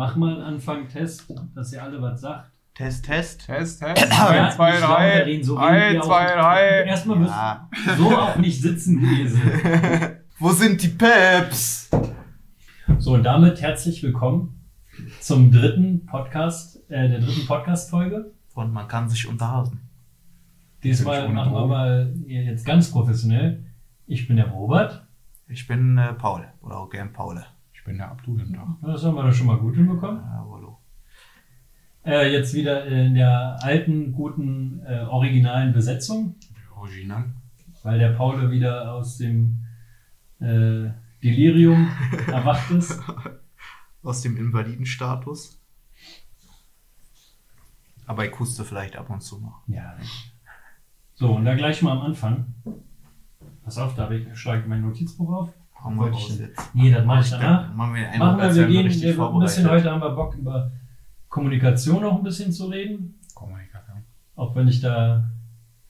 Mach mal Anfang Test, dass ihr alle was sagt. Test, Test. Test, Test. Ja, 1, 2, ich glaube, 3. Karin, so reden 1, wir 2, auch. 3. Erstmal müssen Ja. so auch nicht sitzen gewesen. Wo sind die Peps? So, und damit herzlich willkommen zum dritten Podcast, äh, der dritten Podcast-Folge. Und man kann sich unterhalten. Diesmal machen wir mal jetzt ganz professionell. Ich bin der Robert. Ich bin äh, Paul. Oder auch gern Paul. Ich bin der Abdul im Tag. Das haben wir doch schon mal gut hinbekommen. Ja, hallo. Äh, jetzt wieder in der alten, guten, äh, originalen Besetzung, Original. weil der Paul wieder aus dem äh, Delirium erwacht ist. Aus dem Invalidenstatus. Aber ich huste vielleicht ab und zu noch. Ja. So, und da gleich mal am Anfang. Pass auf, da schlage ich mein Notizbuch auf. Hauen wir raus jetzt. Nee, das mache ich danach. Machen wir einen Machen wir, wir gehen wir, ein bisschen heute haben wir Bock über Kommunikation noch ein bisschen zu reden. Kommunikation. Auch wenn ich da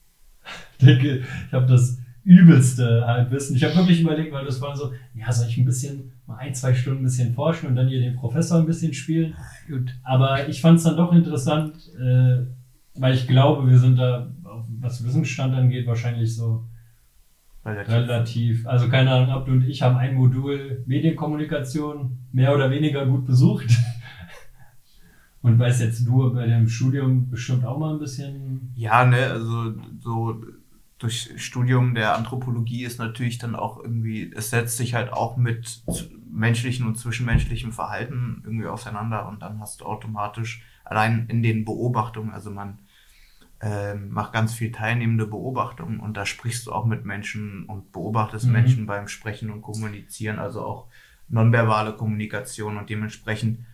denke, ich habe das übelste Halbwissen. Ich habe wirklich überlegt, weil das war so, ja, soll ich ein bisschen, mal ein, zwei Stunden ein bisschen forschen und dann hier den Professor ein bisschen spielen. Gut. Aber ich fand es dann doch interessant, äh, weil ich glaube, wir sind da, was Wissensstand angeht, wahrscheinlich so Relativ. relativ, also keine Ahnung, Abdu und ich haben ein Modul Medienkommunikation mehr oder weniger gut besucht. Und weiß jetzt du bei dem Studium bestimmt auch mal ein bisschen. Ja, ne, also so durch Studium der Anthropologie ist natürlich dann auch irgendwie, es setzt sich halt auch mit menschlichen und zwischenmenschlichem Verhalten irgendwie auseinander und dann hast du automatisch allein in den Beobachtungen, also man ähm, macht ganz viel teilnehmende Beobachtungen und da sprichst du auch mit Menschen und beobachtest Mhm. Menschen beim Sprechen und Kommunizieren, also auch nonverbale Kommunikation und dementsprechend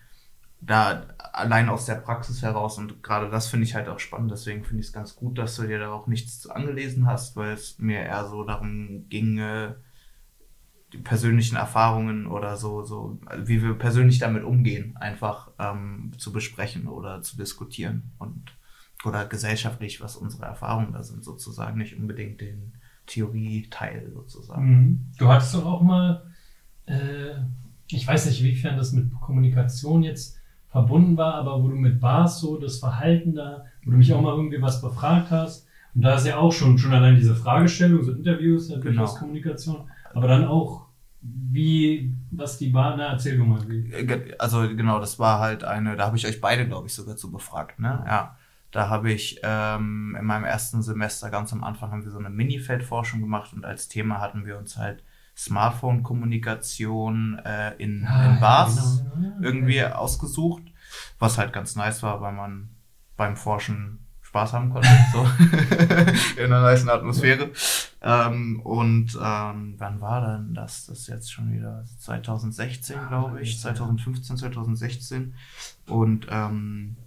da allein aus der Praxis heraus und gerade das finde ich halt auch spannend, deswegen finde ich es ganz gut, dass du dir da auch nichts zu angelesen hast, weil es mir eher so darum ging, äh, die persönlichen Erfahrungen oder so, so, wie wir persönlich damit umgehen, einfach ähm, zu besprechen oder zu diskutieren und oder gesellschaftlich, was unsere Erfahrungen da sind, sozusagen, nicht unbedingt den Theorieteil sozusagen. Mhm. Du hattest doch auch mal, äh, ich weiß nicht, inwiefern das mit Kommunikation jetzt verbunden war, aber wo du mit Bars so das Verhalten da, wo du mich auch mal irgendwie was befragt hast. Und da ist ja auch schon, schon allein diese Fragestellung, so Interviews, natürlich Genau. Kommunikation, aber dann auch, wie, was die Bar, na, erzähl du mal, wie. Äh, Also genau, das war halt eine, da habe ich euch beide, glaube ich, sogar zu befragt, ne? Ja. Da habe ich ähm, in meinem ersten Semester ganz am Anfang haben wir so eine Minifeldforschung gemacht und als Thema hatten wir uns halt Smartphone-Kommunikation äh, in, in Bars genau, ja, irgendwie ausgesucht, was halt ganz nice war, weil man beim Forschen Spaß haben konnte, so in einer nice Atmosphäre. Ähm, und ähm, wann war denn das? Das ist jetzt schon wieder 2016, glaube ich, 2015, 2016. Und ähm,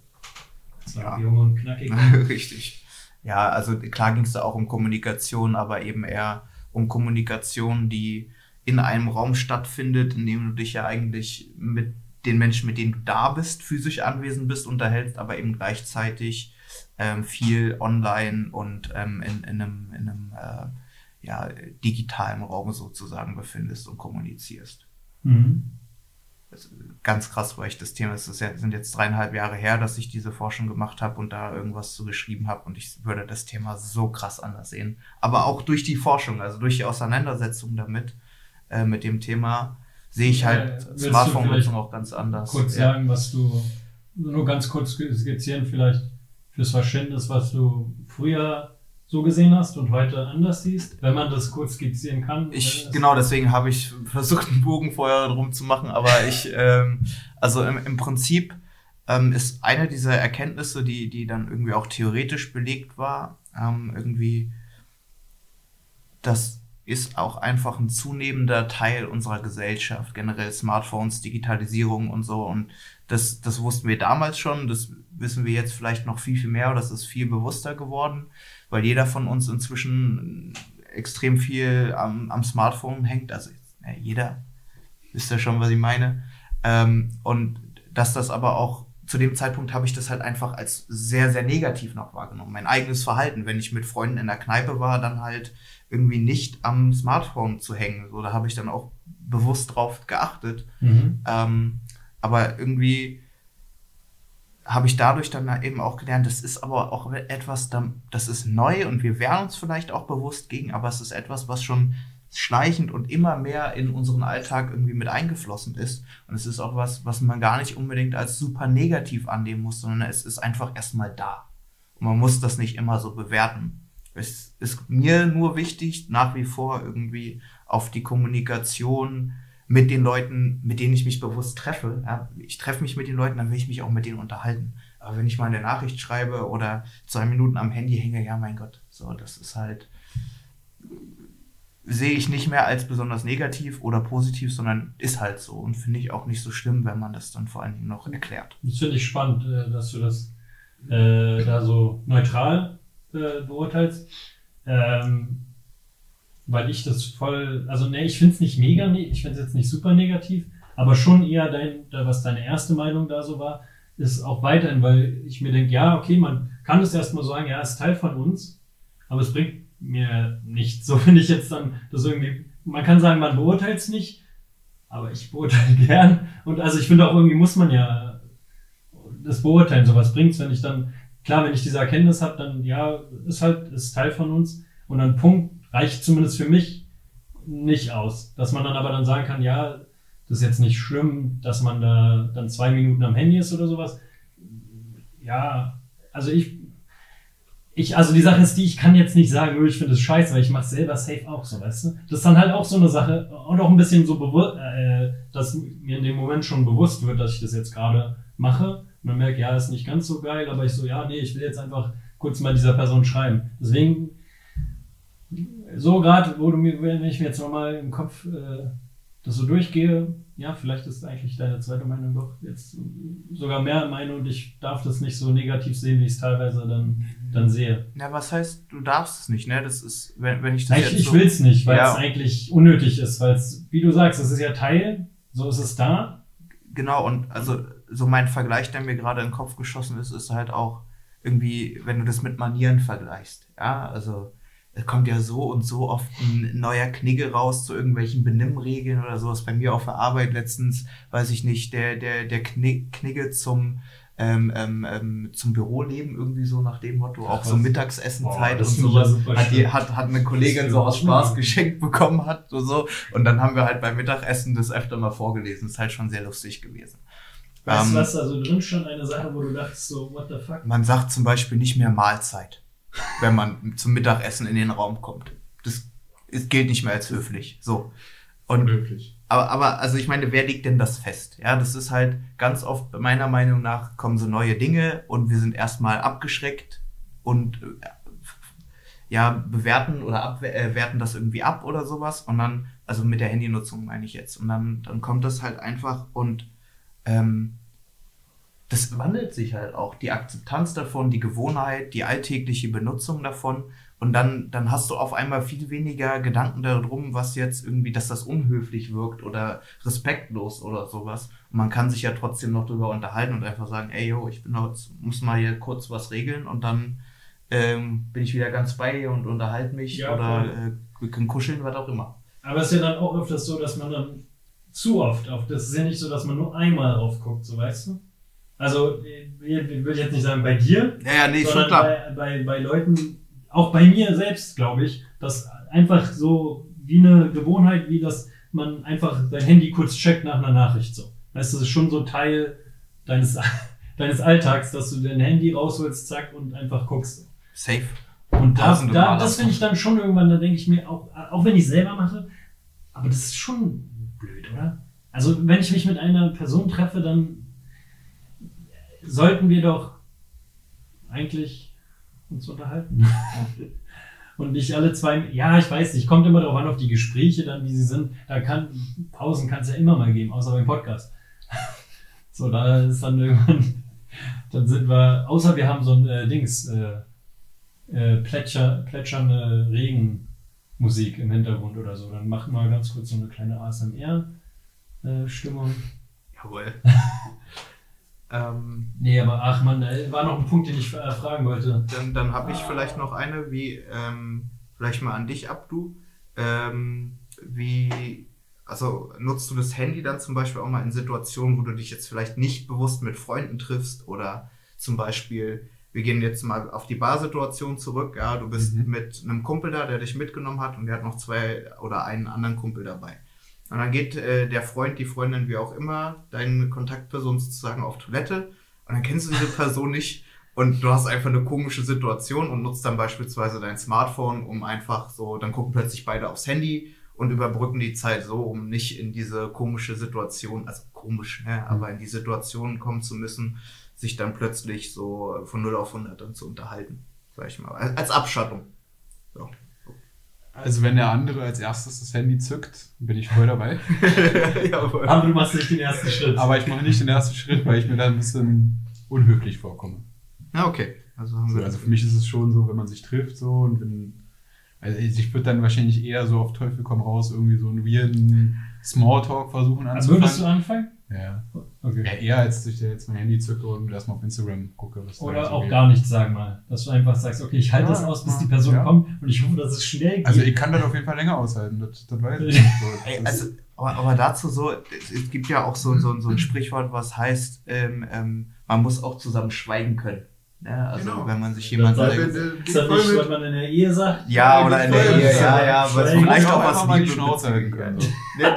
Ja. jung und knackig. Richtig. Ja, also klar ging es da auch um Kommunikation, aber eben eher um Kommunikation, die in einem Raum stattfindet, in dem du dich ja eigentlich mit den Menschen, mit denen du da bist, physisch anwesend bist, unterhältst, aber eben gleichzeitig ähm, viel online und ähm, in, in einem, in einem äh, ja, digitalen Raum sozusagen befindest und kommunizierst Mhm. Ganz krass, weil ich das Thema, es ist ja, sind jetzt dreieinhalb Jahre her, dass ich diese Forschung gemacht habe und da irgendwas zu geschrieben habe und ich würde das Thema so krass anders sehen. Aber auch durch die Forschung, also durch die Auseinandersetzung damit, äh, mit dem Thema, sehe ich halt du Smartphone-Nutzung auch ganz anders. kurz Ja. sagen, was du, nur ganz kurz skizzieren vielleicht fürs Verständnis, was du früher so gesehen hast und heute anders siehst, wenn man das kurz skizzieren kann. Ich, genau, deswegen habe ich versucht, einen Bogen vorher drum zu machen, aber ich, ähm, also im, im Prinzip ähm, ist eine dieser Erkenntnisse, die, die dann irgendwie auch theoretisch belegt war, ähm, irgendwie, das ist auch einfach ein zunehmender Teil unserer Gesellschaft, generell Smartphones, Digitalisierung und so. Und das, das wussten wir damals schon, das wissen wir jetzt vielleicht noch viel, viel mehr, das ist viel bewusster geworden, weil jeder von uns inzwischen extrem viel am, am Smartphone hängt. Also ja, jeder, wisst ja schon, was ich meine. Ähm, und dass das aber auch zu dem Zeitpunkt habe ich das halt einfach als sehr, sehr negativ noch wahrgenommen. Mein eigenes Verhalten, wenn ich mit Freunden in der Kneipe war, dann halt irgendwie nicht am Smartphone zu hängen. So, da habe ich dann auch bewusst drauf geachtet. Mhm. Ähm, Aber irgendwie habe ich dadurch dann eben auch gelernt, das ist aber auch etwas, das ist neu und wir wehren uns vielleicht auch bewusst gegen, aber es ist etwas, was schon schleichend und immer mehr in unseren Alltag irgendwie mit eingeflossen ist. Und es ist auch was, was man gar nicht unbedingt als super negativ annehmen muss, sondern es ist einfach erstmal da. Und man muss das nicht immer so bewerten. Es ist mir nur wichtig, nach wie vor irgendwie auf die Kommunikation mit den Leuten, mit denen ich mich bewusst treffe. Ja, ich treffe mich mit den Leuten, dann will ich mich auch mit denen unterhalten. Aber wenn ich mal eine Nachricht schreibe oder zwei Minuten am Handy hänge, ja mein Gott, so, das ist halt, sehe ich nicht mehr als besonders negativ oder positiv, sondern ist halt so und finde ich auch nicht so schlimm, wenn man das dann vor allen Dingen noch erklärt. Das finde ich spannend, äh, dass du das äh, da so neutral äh, beurteilst. Ähm, weil ich das voll, also ne, ich finde es nicht mega, ich finde es jetzt nicht super negativ, aber schon eher dein, was deine erste Meinung da so war, ist auch weiterhin, weil ich mir denke, ja, okay, man kann es erstmal sagen, ja, es ist Teil von uns, aber es bringt mir nichts. So finde ich jetzt dann, das irgendwie, man kann sagen, man beurteilt es nicht, aber ich beurteile gern. Und also ich finde auch irgendwie muss man ja das beurteilen, sowas bringt es, wenn ich dann, klar, wenn ich diese Erkenntnis habe, dann ja, ist halt, ist Teil von uns und dann Punkt reicht zumindest für mich nicht aus. Dass man dann aber dann sagen kann, ja, das ist jetzt nicht schlimm, dass man da dann zwei Minuten am Handy ist oder sowas. Ja, also ich, ich, also die Sache ist die, ich kann jetzt nicht sagen, ich finde es scheiße, weil ich mache selber safe auch so, weißt du? Das ist dann halt auch so eine Sache und auch ein bisschen so bewusst, äh, dass mir in dem Moment schon bewusst wird, dass ich das jetzt gerade mache. Und dann merke, ja, ist nicht ganz so geil, aber ich so, ja, nee, ich will jetzt einfach kurz mal dieser Person schreiben. Deswegen so gerade, wo du mir, wenn ich mir jetzt nochmal im Kopf äh, das so durchgehe, ja, vielleicht ist eigentlich deine zweite Meinung doch jetzt sogar mehr Meinung und ich darf das nicht so negativ sehen, wie ich es teilweise dann, dann sehe. Ja, was heißt, du darfst es nicht, ne? Das ist, wenn, wenn ich das ich, jetzt Ich so will es nicht, weil ja. es eigentlich unnötig ist, weil es, wie du sagst, es ist ja Teil, so ist es da. Genau, und also so mein Vergleich, der mir gerade in den Kopf geschossen ist, ist halt auch irgendwie, wenn du das mit Manieren vergleichst. Ja, also kommt ja so und so oft ein neuer Knigge raus zu irgendwelchen Benimmregeln oder sowas. Bei mir auf der Arbeit letztens, weiß ich nicht, der, der, der Knigge zum, ähm, ähm, ähm, zum Büroleben irgendwie so nach dem Motto, auch so Mittagsessenzeit und sowas, hat, die, hat, hat eine Kollegin so aus Spaß geschenkt bekommen hat und so. Und dann haben wir halt beim Mittagessen das öfter mal vorgelesen. Ist halt schon sehr lustig gewesen. Weißt du, ähm, was also drin stand? Eine Sache, wo du dachtest so, what the fuck? Man sagt zum Beispiel nicht mehr Mahlzeit wenn man zum Mittagessen in den Raum kommt. Das ist, gilt nicht mehr als höflich. So. Und, höflich. Aber, aber, also ich meine, wer legt denn das fest? Ja, das ist halt ganz oft, meiner Meinung nach, kommen so neue Dinge und wir sind erstmal abgeschreckt und äh, ja, bewerten oder abwerten äh, das irgendwie ab oder sowas. Und dann, also mit der Handynutzung meine ich jetzt. Und dann, dann kommt das halt einfach und ähm, das wandelt sich halt auch. Die Akzeptanz davon, die Gewohnheit, die alltägliche Benutzung davon. Und dann, dann hast du auf einmal viel weniger Gedanken darum, was jetzt irgendwie, dass das unhöflich wirkt oder respektlos oder sowas. Und man kann sich ja trotzdem noch drüber unterhalten und einfach sagen, ey, yo, ich bin jetzt, muss mal hier kurz was regeln und dann ähm, bin ich wieder ganz bei dir und unterhalte mich ja, oder äh, wir können kuscheln, was auch immer. Aber es ist ja dann auch öfters so, dass man dann zu oft auf, das ist ja nicht so, dass man nur einmal drauf guckt, so weißt du? Also, ich will jetzt nicht sagen bei dir, ja, ja, nee, sondern bei, bei, bei Leuten, auch bei mir selbst, glaube ich, dass einfach so wie eine Gewohnheit, wie dass man einfach dein Handy kurz checkt nach einer Nachricht so. Weißt du, das ist schon so Teil deines, deines Alltags, dass du dein Handy rausholst, zack, und einfach guckst. Safe. Und da, da, das finde ich dann schon irgendwann, da denke ich mir, auch, auch wenn ich selber mache, aber das ist schon blöd, oder? Also, wenn ich mich mit einer Person treffe, dann sollten wir doch eigentlich uns unterhalten. Und nicht alle zwei, ja, ich weiß nicht, kommt immer darauf an, auf die Gespräche dann, wie sie sind. Da kann, Pausen kann es ja immer mal geben, außer beim Podcast. So, da ist dann irgendwann, dann sind wir, außer wir haben so ein äh, Dings, äh, äh, plätscher, plätschernde Regenmusik im Hintergrund oder so. Dann machen wir ganz kurz so eine kleine ASMR-Stimmung. Äh, Jawohl. Ähm, nee, aber ach man, da war noch ein Punkt, den ich äh, fragen wollte. Dann, dann habe ich vielleicht noch eine, wie, ähm, vielleicht mal an dich, Abdu. Ähm, wie, also nutzt du das Handy dann zum Beispiel auch mal in Situationen, wo du dich jetzt vielleicht nicht bewusst mit Freunden triffst oder zum Beispiel, wir gehen jetzt mal auf die Barsituation zurück, ja, du bist Mhm. mit einem Kumpel da, der dich mitgenommen hat und der hat noch zwei oder einen anderen Kumpel dabei. Und dann geht äh, der Freund, die Freundin, wie auch immer, deine Kontaktperson sozusagen auf Toilette. Und dann kennst du diese Person nicht. Und du hast einfach eine komische Situation und nutzt dann beispielsweise dein Smartphone, um einfach so, dann gucken plötzlich beide aufs Handy und überbrücken die Zeit so, um nicht in diese komische Situation, also komisch, ne, aber in die Situation kommen zu müssen, sich dann plötzlich so von 0 auf 100 dann zu unterhalten, sag ich mal, als als Abschattung. So. Also wenn der andere als erstes das Handy zückt, bin ich voll dabei. Jawohl. Aber du machst nicht den ersten Schritt. Aber ich mache nicht den ersten Schritt, weil ich mir da ein bisschen unhöflich vorkomme. Ja, okay. Also haben So, wir also für mich ist es schon so, wenn man sich trifft so und wenn. Also ich würde dann wahrscheinlich eher so auf Teufel komm raus irgendwie so einen weirden Smalltalk versuchen also würdest du anzufangen. anfangen? Ja. Okay. ja. Eher als dass ich da jetzt mein Handy zücke und erstmal auf Instagram gucke. Oder auch geht. gar nichts sagen mal. Dass du einfach sagst, okay, ich halte Ja, das aus, bis ja, die Person ja. kommt und ich hoffe, dass es schnell geht. Also ich kann das auf jeden Fall länger aushalten, das, das weiß ich. So, Ey, also, aber, aber dazu so, es, es gibt ja auch so, so, so ein Sprichwort, was heißt, ähm, ähm, man muss auch zusammen schweigen können. Ne? Also Genau. wenn man sich jemand sagt- ist das nicht, was man in der Ehe sagt? ja, oder in der. Ehe, ja, ja, aber Schweigen. vielleicht auch was mal die Schnauze können. Ne,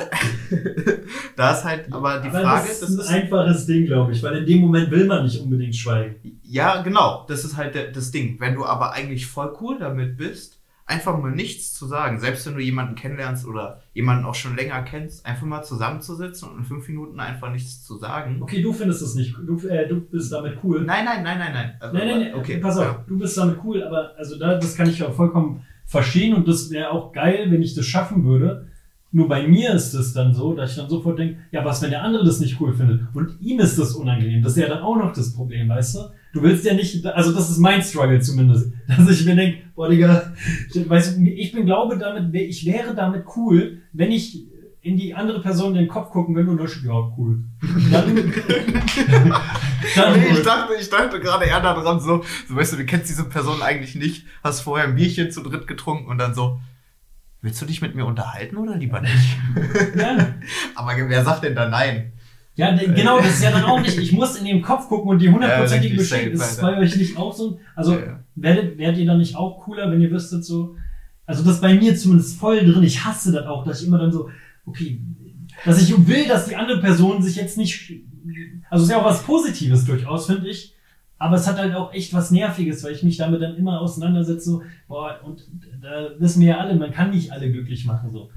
Da ist halt, aber die Aber Frage, das das ist ein einfaches Ding, glaube ich, weil in dem Moment will man nicht unbedingt schweigen. ja, genau, das ist halt das Ding. Wenn du aber eigentlich voll cool damit bist, einfach mal nichts zu sagen, selbst wenn du jemanden kennenlernst oder jemanden auch schon länger kennst, einfach mal zusammenzusitzen und in fünf Minuten einfach nichts zu sagen. Okay, du findest es nicht, du, äh, du bist damit cool. Nein, nein, nein, nein, nein. Also, Nein, nein, nein, okay, pass auf, ja. du bist damit cool, aber also da, das kann ich auch vollkommen verstehen und das wäre auch geil, wenn ich das schaffen würde. Nur bei mir ist es dann so, dass ich dann sofort denke, ja, was, wenn der andere das nicht cool findet und ihm ist das unangenehm, das ist ja dann auch noch das Problem, weißt du? Du willst ja nicht, also das ist mein Struggle zumindest, dass ich mir denke, boah, Digga, weißt du, ich bin, glaube damit, ich wäre damit cool, wenn ich in die andere Person in den Kopf gucken will und dann schon, ja, cool. Dann, dann Nee, ich dachte, ich dachte gerade eher daran so, so weißt du, du kennst diese Person eigentlich nicht, hast vorher ein Bierchen zu dritt getrunken und dann so, willst du dich mit mir unterhalten oder lieber nicht? ja, Aber wer sagt denn da nein? Ja, genau, das ist ja dann auch nicht. Ich muss in den Kopf gucken und die hundertprozentige Ja, Bestätigung. Ist es bei euch nicht auch so? Also, Ja, ja. werdet, werdet ihr dann nicht auch cooler, wenn ihr wüsstet so? Also, das ist bei mir zumindest voll drin. Ich hasse das auch, dass ich immer dann so, okay, dass ich will, dass die andere Person sich jetzt nicht. Also, es ist ja auch was Positives durchaus, finde ich. Aber es hat halt auch echt was Nerviges, weil ich mich damit dann immer auseinandersetze. So, boah, und da wissen wir ja alle, man kann nicht alle glücklich machen. So.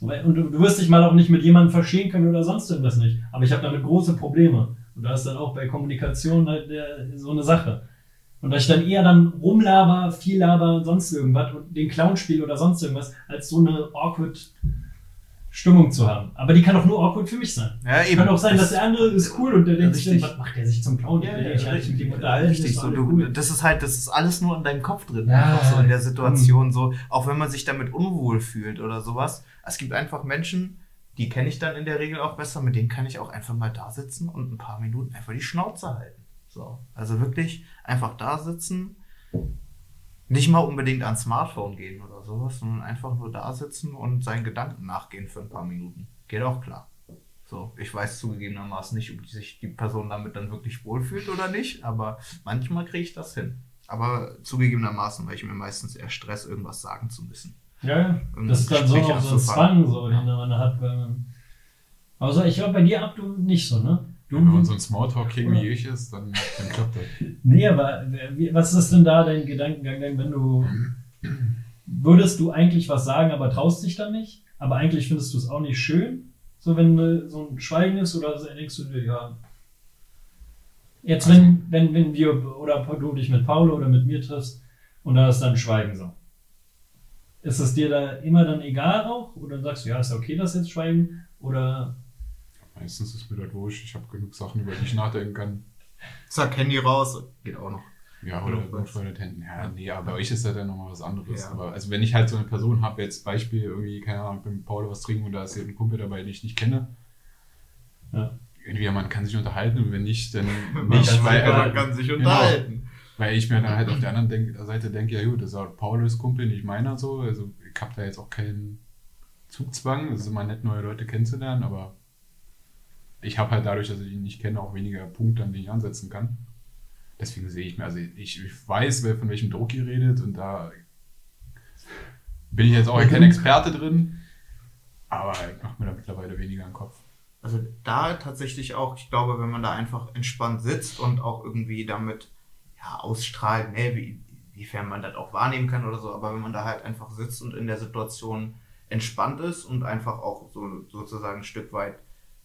Und du, wirst dich mal auch nicht mit jemandem verstehen können oder sonst irgendwas nicht. Aber ich habe damit große Probleme. Und da ist dann auch bei Kommunikation halt der, so eine Sache. Und dass ich dann eher dann rumlaber, viel laber sonst irgendwas und den Clown spiele oder sonst irgendwas, als so eine awkward Stimmung zu haben. Aber die kann auch nur awkward für mich sein. Ja, Kann auch sein, dass der andere ist cool und der denkt sich, Richtig. was macht der sich zum Clown? Ja, Der ja, ich halt mit dem unterhalten. Richtig, so, du, cool. das ist halt, das ist alles nur in deinem Kopf drin, Ja, so in der ja. Situation, so, auch wenn man sich damit unwohl fühlt oder sowas. Es gibt einfach Menschen, die kenne ich dann in der Regel auch besser, mit denen kann ich auch einfach mal da sitzen und ein paar Minuten einfach die Schnauze halten. So, also wirklich einfach da sitzen, nicht mal unbedingt ans Smartphone gehen oder sowas, sondern einfach nur da sitzen und seinen Gedanken nachgehen für ein paar Minuten. Geht auch klar. So, ich weiß zugegebenermaßen nicht, ob sich die Person damit dann wirklich wohlfühlt oder nicht, aber manchmal kriege ich das hin. Aber zugegebenermaßen, weil ich mir meistens eher Stress, irgendwas sagen zu müssen. Ja, ja. Das ist dann so auch so ein. Zwang, so, den man hat. Man also ich glaube, bei dir ab, du nicht so, ne? Du, Wenn man so ein Smalltalk-King wie ich ist, dann, dann klappt das. Nee, aber wie- was ist denn da dein Gedankengang, denn wenn du würdest du eigentlich was sagen, aber traust dich dann nicht? Aber eigentlich findest du es auch nicht schön, so wenn äh, so ein Schweigen ist oder so, denkst du dir, ja. Jetzt, wenn, wenn, wenn wir oder du dich mit Paul oder mit mir triffst und da ist dann Schweigen so. Ist es dir da immer dann egal auch? Oder sagst du, ja, ist ja okay, das jetzt Schweigen? Oder Meistens ist mir das wurscht, ich habe genug Sachen, über die ich nachdenken kann. Zack, Handy raus, geht auch noch. Ja, oder Oder? Notfall Händen. Ja, nee, aber bei euch ist das dann nochmal was anderes. Ja. Aber also wenn ich halt so eine Person habe, jetzt Beispiel irgendwie, keine Ahnung, mit Paul was trinken und da ist ein Kumpel dabei, den ich nicht kenne. Ja. Entweder man kann sich unterhalten und wenn nicht, dann Man nicht, kann, weil, sich, man also, kann sich genau. unterhalten. weil ich mir dann halt auf der anderen denk, Seite denke, ja gut, das ist halt Paul ist Kumpel, nicht meiner so. Also ich habe da jetzt auch keinen Zugzwang. Es ist immer nett, neue Leute kennenzulernen, aber ich habe halt dadurch, dass ich ihn nicht kenne, auch weniger Punkte, an denen ich ansetzen kann. Deswegen sehe ich mir, also ich, ich weiß, wer von welchem Druck ihr redet und da bin ich jetzt auch kein Experte drin, aber ich mache mir da mittlerweile weniger im Kopf. Also da tatsächlich auch, ich glaube, wenn man da einfach entspannt sitzt und auch irgendwie damit ja, ausstrahlt, ne, wie, wiefern man das auch wahrnehmen kann oder so, aber wenn man da halt einfach sitzt und in der Situation entspannt ist und einfach auch so sozusagen ein Stück weit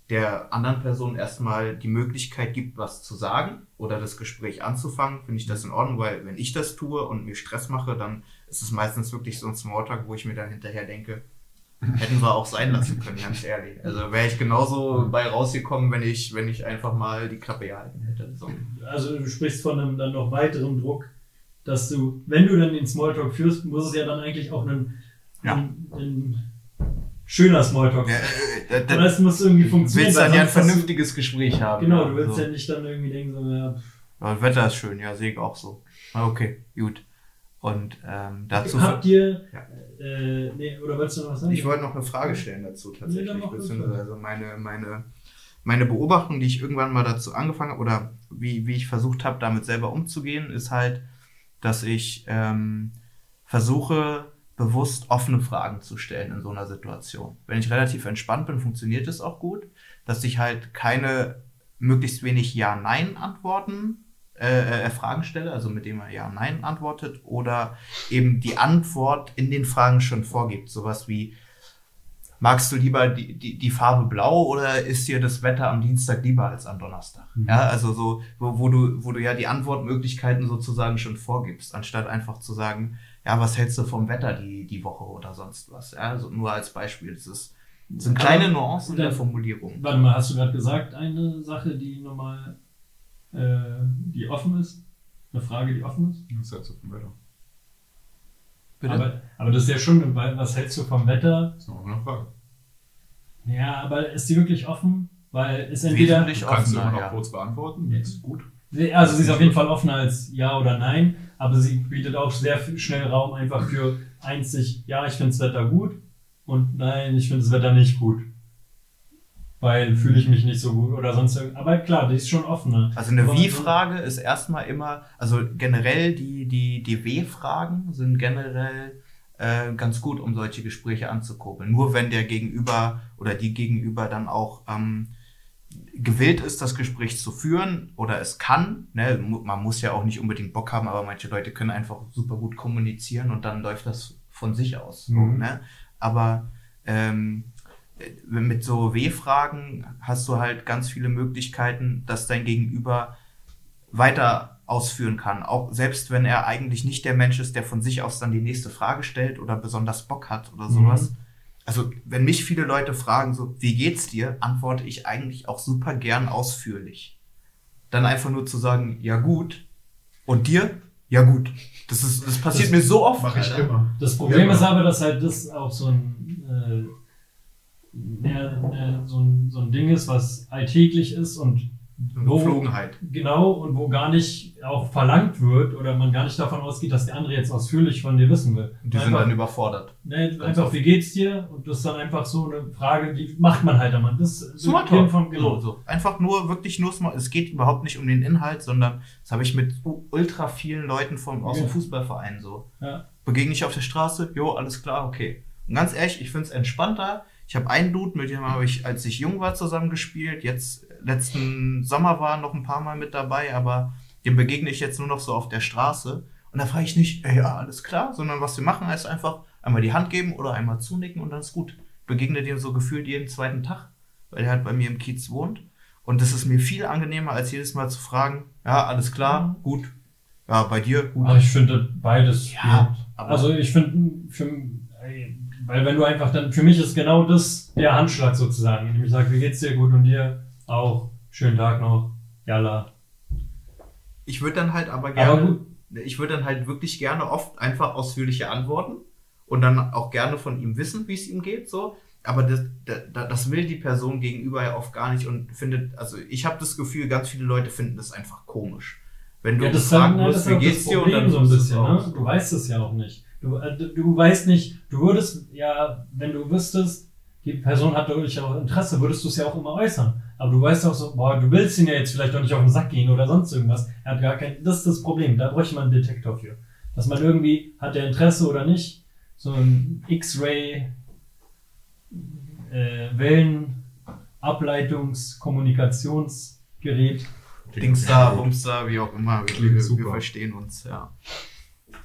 der anderen Person erstmal die Möglichkeit gibt, was zu sagen oder das Gespräch anzufangen, finde ich das in Ordnung, weil wenn ich das tue und mir Stress mache, dann ist es meistens wirklich so ein Smalltalk, wo ich mir dann hinterher denke, hätten wir auch sein lassen können, ganz ehrlich. Also wäre ich genauso bei rausgekommen, wenn ich, wenn ich einfach mal die Klappe gehalten hätte. So. Also du sprichst von einem dann noch weiteren Druck, dass du, wenn du dann den Smalltalk führst, muss es ja dann eigentlich auch ein, Ja. ein, ein schöner Smalltalk Ja, äh, Und das muss irgendwie Du funktionieren. willst dann ja ein vernünftiges Gespräch haben. Genau, du willst so. ja nicht dann irgendwie denken, so, ja, das Wetter ist schön, ja, sehe ich auch so. Ah, Okay, gut. Und ähm, dazu. habt ihr, Ja. äh, nee, oder wolltest du noch was sagen? Ich wollte noch eine Frage stellen dazu Nee, tatsächlich, das beziehungsweise meine, meine, meine Beobachtung, die ich irgendwann mal dazu angefangen habe, oder wie, wie ich versucht habe, damit selber umzugehen, ist halt, dass ich ähm, versuche, bewusst offene Fragen zu stellen in so einer Situation. Wenn ich relativ entspannt bin, funktioniert es auch gut, dass ich halt keine möglichst wenig Ja-Nein-Antworten äh, äh, Fragen stelle, also mit dem man Ja-Nein antwortet, oder eben die Antwort in den Fragen schon vorgibt. Sowas wie, magst du lieber die, die, die Farbe blau oder ist dir das Wetter am Dienstag lieber als am Donnerstag? Mhm. Ja, also so, wo, wo, du, wo du ja die Antwortmöglichkeiten sozusagen schon vorgibst, anstatt einfach zu sagen, ja, was hältst du vom Wetter die, die Woche oder sonst was? Ja, also nur als Beispiel. Das, ist, das sind kleine Aber Nuancen dann- der Formulierung. Warte mal, hast du gerade gesagt, eine Sache, die normal, äh, die offen ist? Eine Frage, die offen ist? Das ist halt so vom Wetter. Aber, aber das ist ja schon, weil- was hältst du vom Wetter? Das ist noch eine Frage. Ja, aber ist die wirklich offen? Weil ist entweder, Wesentlich Du kannst du immer noch ja. kurz beantworten. Ja. Das ist gut. also sie ist auf jeden Fall offener als Ja oder Nein, aber sie bietet auch sehr viel- schnell Raum einfach für einzig, ja, ich finde das Wetter gut und nein, ich finde das Wetter nicht gut. Weil fühle ich mich nicht so gut oder sonst irgendwas. Aber klar, die ist schon offener. Also eine Wie-Frage ist erstmal immer, also generell die, die, die W-Fragen sind generell äh, ganz gut, um solche Gespräche anzukurbeln. Nur wenn der Gegenüber oder die Gegenüber dann auch ähm, gewillt ist, das Gespräch zu führen oder es kann, ne, man muss ja auch nicht unbedingt Bock haben, aber manche Leute können einfach super gut kommunizieren und dann läuft das von sich aus. Mhm. ne? Aber ähm, äh, mit so W-Fragen hast du halt ganz viele Möglichkeiten, dass dein Gegenüber weiter ausführen kann. Auch selbst wenn er eigentlich nicht der Mensch ist, der von sich aus dann die nächste Frage stellt oder besonders Bock hat oder sowas. Mhm. Also, wenn mich viele Leute fragen, so, wie geht's dir, antworte ich eigentlich auch super gern ausführlich. Dann einfach nur zu sagen, ja gut. Und dir? Ja gut. Das ist, das passiert Das mir so oft. Mache ich immer. Das Problem Ja, ist genau. aber, dass halt das auch so ein, äh, ja, äh, so, ein, so ein Ding ist, was alltäglich ist und wo, Geflogenheit. genau und wo gar nicht auch verlangt wird oder man gar nicht davon ausgeht, dass der andere jetzt ausführlich von dir wissen will. Die sind einfach, dann überfordert. ne, einfach oft. wie geht's dir? Und das ist dann einfach so eine Frage, die macht man halt einmal. Das Smalltalk. Vom, genau. so. Einfach nur, wirklich nur Small. Es geht überhaupt nicht um den Inhalt, sondern das habe ich mit ultra vielen Leuten vom, aus dem Ja. Fußballverein so. Ja. Begegne ich auf der Straße, jo, alles klar, okay. Und ganz ehrlich, ich finde es entspannter. Ich habe einen Dude, mit dem habe ich, als ich jung war, zusammen gespielt. Jetzt, letzten Sommer war noch ein paar Mal mit dabei, aber dem begegne ich jetzt nur noch so auf der Straße. Und da frage ich nicht, ey, ja, alles klar, sondern was wir machen, ist einfach einmal die Hand geben oder einmal zunicken und dann ist gut. Begegne dem so gefühlt jeden zweiten Tag, weil er halt bei mir im Kiez wohnt. Und das ist mir viel angenehmer, als jedes Mal zu fragen, ja, alles klar, gut. Ja, bei dir, gut. Aber ich finde beides Ja, Also ich finde, weil wenn du einfach dann, für mich ist genau das der Handschlag sozusagen, indem ich sage, wie geht's dir, gut und dir auch, schönen Tag noch, jalla. Ich würde dann halt aber Aber gerne, gut, ich würde dann halt wirklich gerne oft einfach ausführliche Antworten und dann auch gerne von ihm wissen, wie es ihm geht, so. Aber das, das, das will die Person gegenüber ja oft gar nicht und findet, also ich habe das Gefühl, ganz viele Leute finden das einfach komisch. Wenn du ja, das, fragen dann, musst, das wie ist auch geht's das dir und dann so ein bisschen, ne? Du weißt es ja auch nicht. Du, äh, du weißt nicht, du würdest ja, wenn du wüsstest, die Person hat dadurch auch Interesse, würdest du es ja auch immer äußern. Aber du weißt auch so, boah, du willst ihn ja jetzt vielleicht auch nicht auf den Sack gehen oder sonst irgendwas. Er hat gar kein, das ist das Problem. Da bräuchte man einen Detektor für. Dass man irgendwie, hat der Interesse oder nicht, so ein X-Ray, äh, Wellen, Ableitungs-, Kommunikationsgerät. Dingsda, Bumsda, wie auch immer. Wir, wir, wir verstehen uns, ja.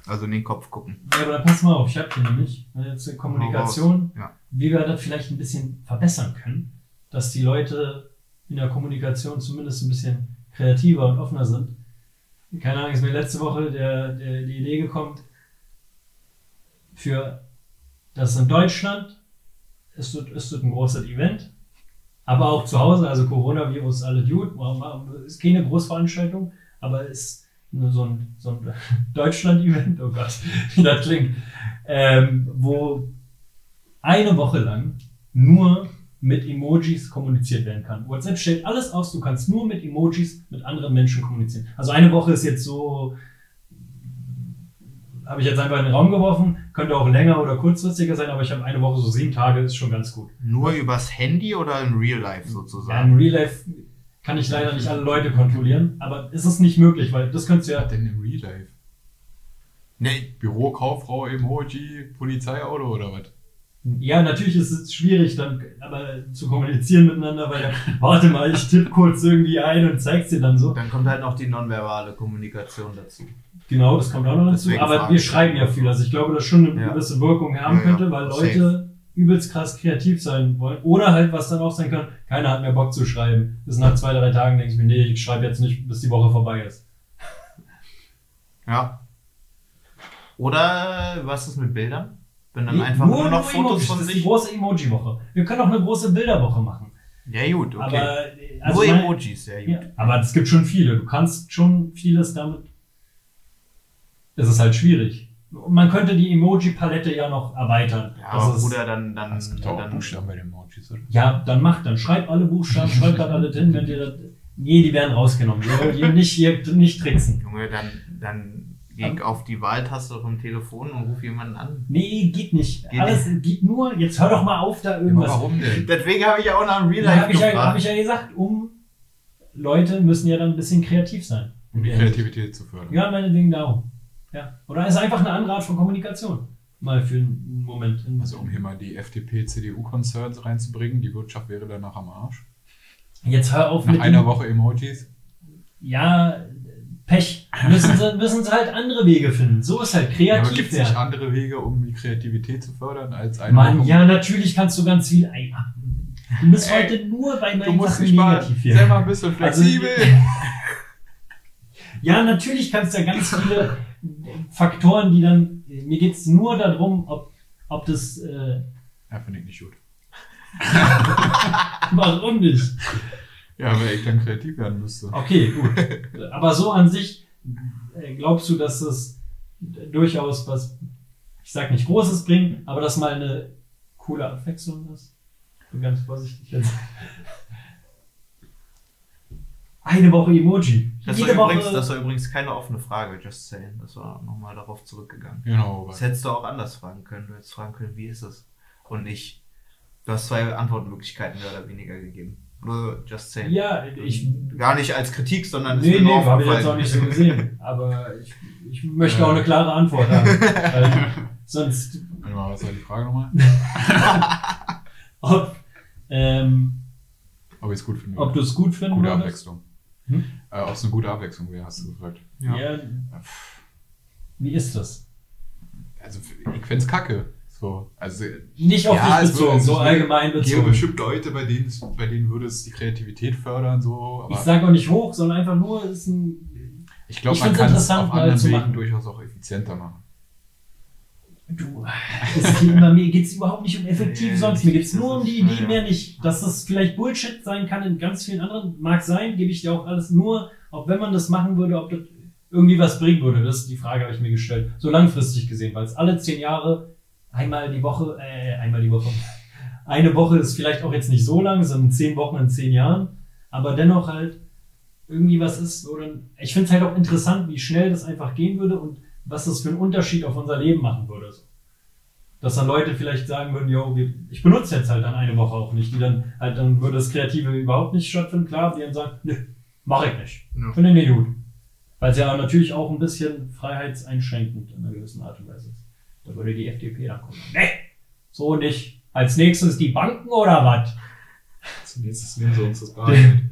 Also in den Kopf gucken. Ja, aber dann pass mal auf, ich hab hier nämlich äh, jetzt eine Kommunikation, Ja. Wie wir das vielleicht ein bisschen verbessern können, dass die Leute in der Kommunikation zumindest ein bisschen kreativer und offener sind. Keine Ahnung, ist mir letzte Woche der, der, die Idee gekommen, für das in Deutschland ist das, ist das ein großes Event, aber auch zu Hause, also Coronavirus, alle gut, ist keine Großveranstaltung, aber ist so ein, so ein Deutschland-Event, oh Gott, wie das klingt, ähm, wo eine Woche lang nur mit Emojis kommuniziert werden kann. WhatsApp stellt alles aus, du kannst nur mit Emojis mit anderen Menschen kommunizieren. Also eine Woche ist jetzt so, habe ich jetzt einfach in den Raum geworfen, könnte auch länger oder kurzfristiger sein, aber ich habe eine Woche, so sieben Tage, ist schon ganz gut. Nur übers Handy oder in Real Life Ja, sozusagen? im Real Life kann ich leider nicht alle Leute kontrollieren, aber es ist nicht möglich, weil das könntest du Was ja. denn im Real Life? Nee, Büro, Kauffrau, Emoji, Polizeiauto oder was? Ja, natürlich ist es schwierig, dann aber zu kommunizieren miteinander, weil warte mal, ich tippe kurz irgendwie ein und zeig's dir dann so. dann kommt halt noch die nonverbale Kommunikation dazu. Genau, das kommt auch noch dazu. Deswegen Aber wir ich. schreiben ja viel. Also ich glaube, das schon eine Ja. gewisse Wirkung haben Ja, könnte, weil Safe. Leute übelst krass kreativ sein wollen. Oder halt, was dann auch sein kann, keiner hat mehr Bock zu schreiben. Bis nach zwei, drei Tagen denkst du mir, nee, ich schreibe jetzt nicht, bis die Woche vorbei ist. Ja. Oder was ist mit Bildern? Wenn dann Nee, einfach nur, noch Fotos Emojis. von Das ist die sich. große Emoji-Woche. Wir können auch eine große Bilderwoche machen. Ja, gut, okay. Aber, also nur mein- Emojis, ja, gut. Ja, aber es gibt schon viele. Du kannst schon vieles damit. Es ist halt schwierig. Man könnte die Emoji-Palette ja noch erweitern. Ja, Das aber ist- Bruder, dann, dann, Es gibt auch dann Buchstaben bei den Emojis, oder? Ja, dann macht, dann schreibt alle Buchstaben, schreibt das alle hin, wenn ihr das. Nee, die werden rausgenommen. Nicht, ihr nicht tricksen. Junge, dann, dann geh auf die Wahltaste vom Telefon und ruf jemanden an. Nee, geht nicht. Geht Alles geht nur. Jetzt hör doch mal auf, da irgendwas. warum denn? Deswegen habe ich ja auch nach dem Real Ja, Life habe ich, ja, hab gefragt. ich ja gesagt, um Leute müssen ja dann ein bisschen kreativ sein. Um die Kreativität zu fördern. Ja, meinetwegen darum. Ja. Oder ist einfach eine andere Art von Kommunikation. Mal für einen Moment. Also um hier mal die FDP-CDU-Concerns reinzubringen, die Wirtschaft wäre danach am Arsch. Jetzt hör auf Nach mit einer Woche Emojis. Ja, Pech. Müssen sie, müssen sie halt andere Wege finden. So ist halt Ja, aber kreativ gibt es nicht andere Wege, um die Kreativität zu fördern, als eine Mann, Woche? ja, natürlich kannst du ganz viel. Ey, Du bist Ey, heute nur bei Du meinen musst Sachen mal negativ hier. selber ein bisschen Also- flexibel. Ja, natürlich kannst du ja ganz viele Faktoren, die dann. Mir geht es nur darum, ob, ob das. Äh, ja, finde ich nicht gut. warum nicht? Ja, weil ich dann kreativ werden müsste. Okay, gut. Aber so an sich, äh, glaubst du, dass es durchaus was, ich sag nicht Großes bringt, aber dass mal eine coole Abwechslung ist? Bin ganz vorsichtig jetzt. Eine Woche Emoji. Das war, Woche. übrigens, das war übrigens keine offene Frage, just saying. Das war nochmal darauf zurückgegangen. Genau. Das hättest du auch anders fragen können. Du hättest fragen können, wie ist es? Und nicht. Du hast zwei Antwortmöglichkeiten mehr oder weniger gegeben. Nur just saying. ja, ich. Gar nicht als Kritik, sondern Nee, nee, habe ich jetzt auch nicht so gesehen. Aber ich, ich möchte auch eine klare Antwort haben. Weil sonst, Warte mal, was war die Frage nochmal? ob, ähm, Ob ich es gut finde. ob du es gut finden Gute. Abwechslung. Hm? Äh, Ob es eine gute Abwechslung wäre, hast du gefragt. Ja. Ja. Wie ist das? Also ich fände es kacke. So, also Nicht auf Ja, dich es bezogen, würde- so es allgemein gäbe bezogen. bestimmt Leute, bei denen, es- bei denen würde es die Kreativität fördern, so. Ich sage auch nicht hoch, sondern einfach nur, es ist ein. ich glaube, man kann es auf anderen Wegen machen. durchaus auch effizienter machen. Du, es immer, mir geht es überhaupt nicht um effektiv Nee, sonst. Mir geht es nur um die Idee, ja, ja. mehr nicht. Dass das vielleicht Bullshit sein kann in ganz vielen anderen, mag sein, gebe ich dir auch alles. Nur, ob wenn man das machen würde, ob das irgendwie was bringen würde. Das ist die Frage, habe ich mir gestellt. So langfristig gesehen, weil es alle zehn Jahre einmal die Woche, äh, einmal die Woche. Eine Woche ist vielleicht auch jetzt nicht so lang, sondern zehn Wochen in zehn Jahren. Aber dennoch halt irgendwie was ist, oder ich finde es halt auch interessant, wie schnell das einfach gehen würde und was das für einen Unterschied auf unser Leben machen würde. Dass dann Leute vielleicht sagen würden, yo, ich benutze jetzt halt dann eine Woche auch nicht, die dann halt, dann würde das Kreative überhaupt nicht stattfinden, klar, die dann sagen, nö, mach ich nicht. Ja. Finde ich nicht gut. Weil es ja natürlich auch ein bisschen freiheitseinschränkend in einer gewissen Art und Weise ist. Da würde die FDP dann kommen. Nee, so nicht. Als nächstes die Banken oder was? Zunächst nehmen sie uns das Bargeld.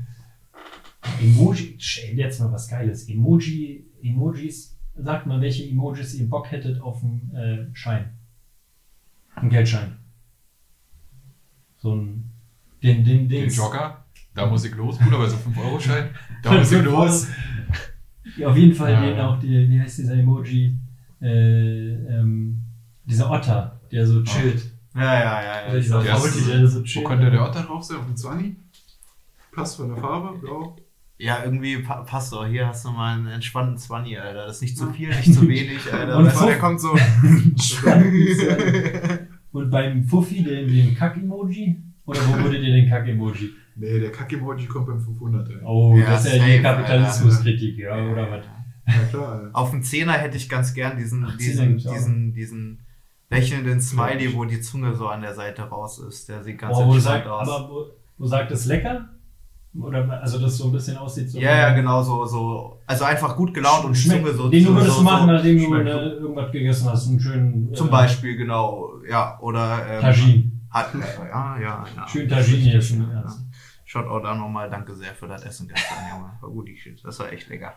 Emoji, jetzt mal was Geiles. Emoji, Emojis, sagt mal, welche Emojis ihr Bock hättet auf einen äh, Schein. Einen Geldschein. So ein, den, den, den. Den Jogger, da muss ich los, Bruder, bei so 5-Euro-Schein. Da muss ich los. Ja, auf jeden Fall Ja, den auch, die, wie heißt dieser Emoji? Äh, ähm, dieser Otter, der so chillt. Ja, ja, ja. ja. Dieser Der ist- Faultier, der so Wo chillt. könnte der Otter drauf sein? Auf dem 20? Passt von der Farbe, blau. Ja, irgendwie pa passt auch. Hier hast du mal einen entspannten 20, Alter. Das ist nicht zu viel, nicht zu wenig, Alter. Und der kommt so. Und beim Fuffi, den, den Kack-Emoji? Oder wo würdet ihr den Kack-Emoji? Nee, der Kack-Emoji kommt beim 500, ey. Oh, Ja, das ist ja die Kapitalismuskritik, ja, oder was? Ja, klar. Auf dem Zehner hätte ich ganz gern diesen, diesen, diesen, diesen lächelnden Smiley, wo die Zunge so an der Seite raus ist. Der sieht ganz wo entspannt sagt, aus. aber wo, wo sagt es lecker? Oder also das so ein bisschen aussieht so. ja, ja, genau so, so. Also einfach gut gelaunt und Zunge so. Den du würdest so, du machen, so. nachdem du äh, irgendwas gegessen hast. Einen schönen. Zum äh, Beispiel, genau. Ja, oder. Ähm, Tagine. Hat, ja, ja, ja. Schön Tagine essen. Ja. Shoutout auch nochmal, danke sehr für das Essen gestern, Junge. War gut, Shit. Das war echt lecker.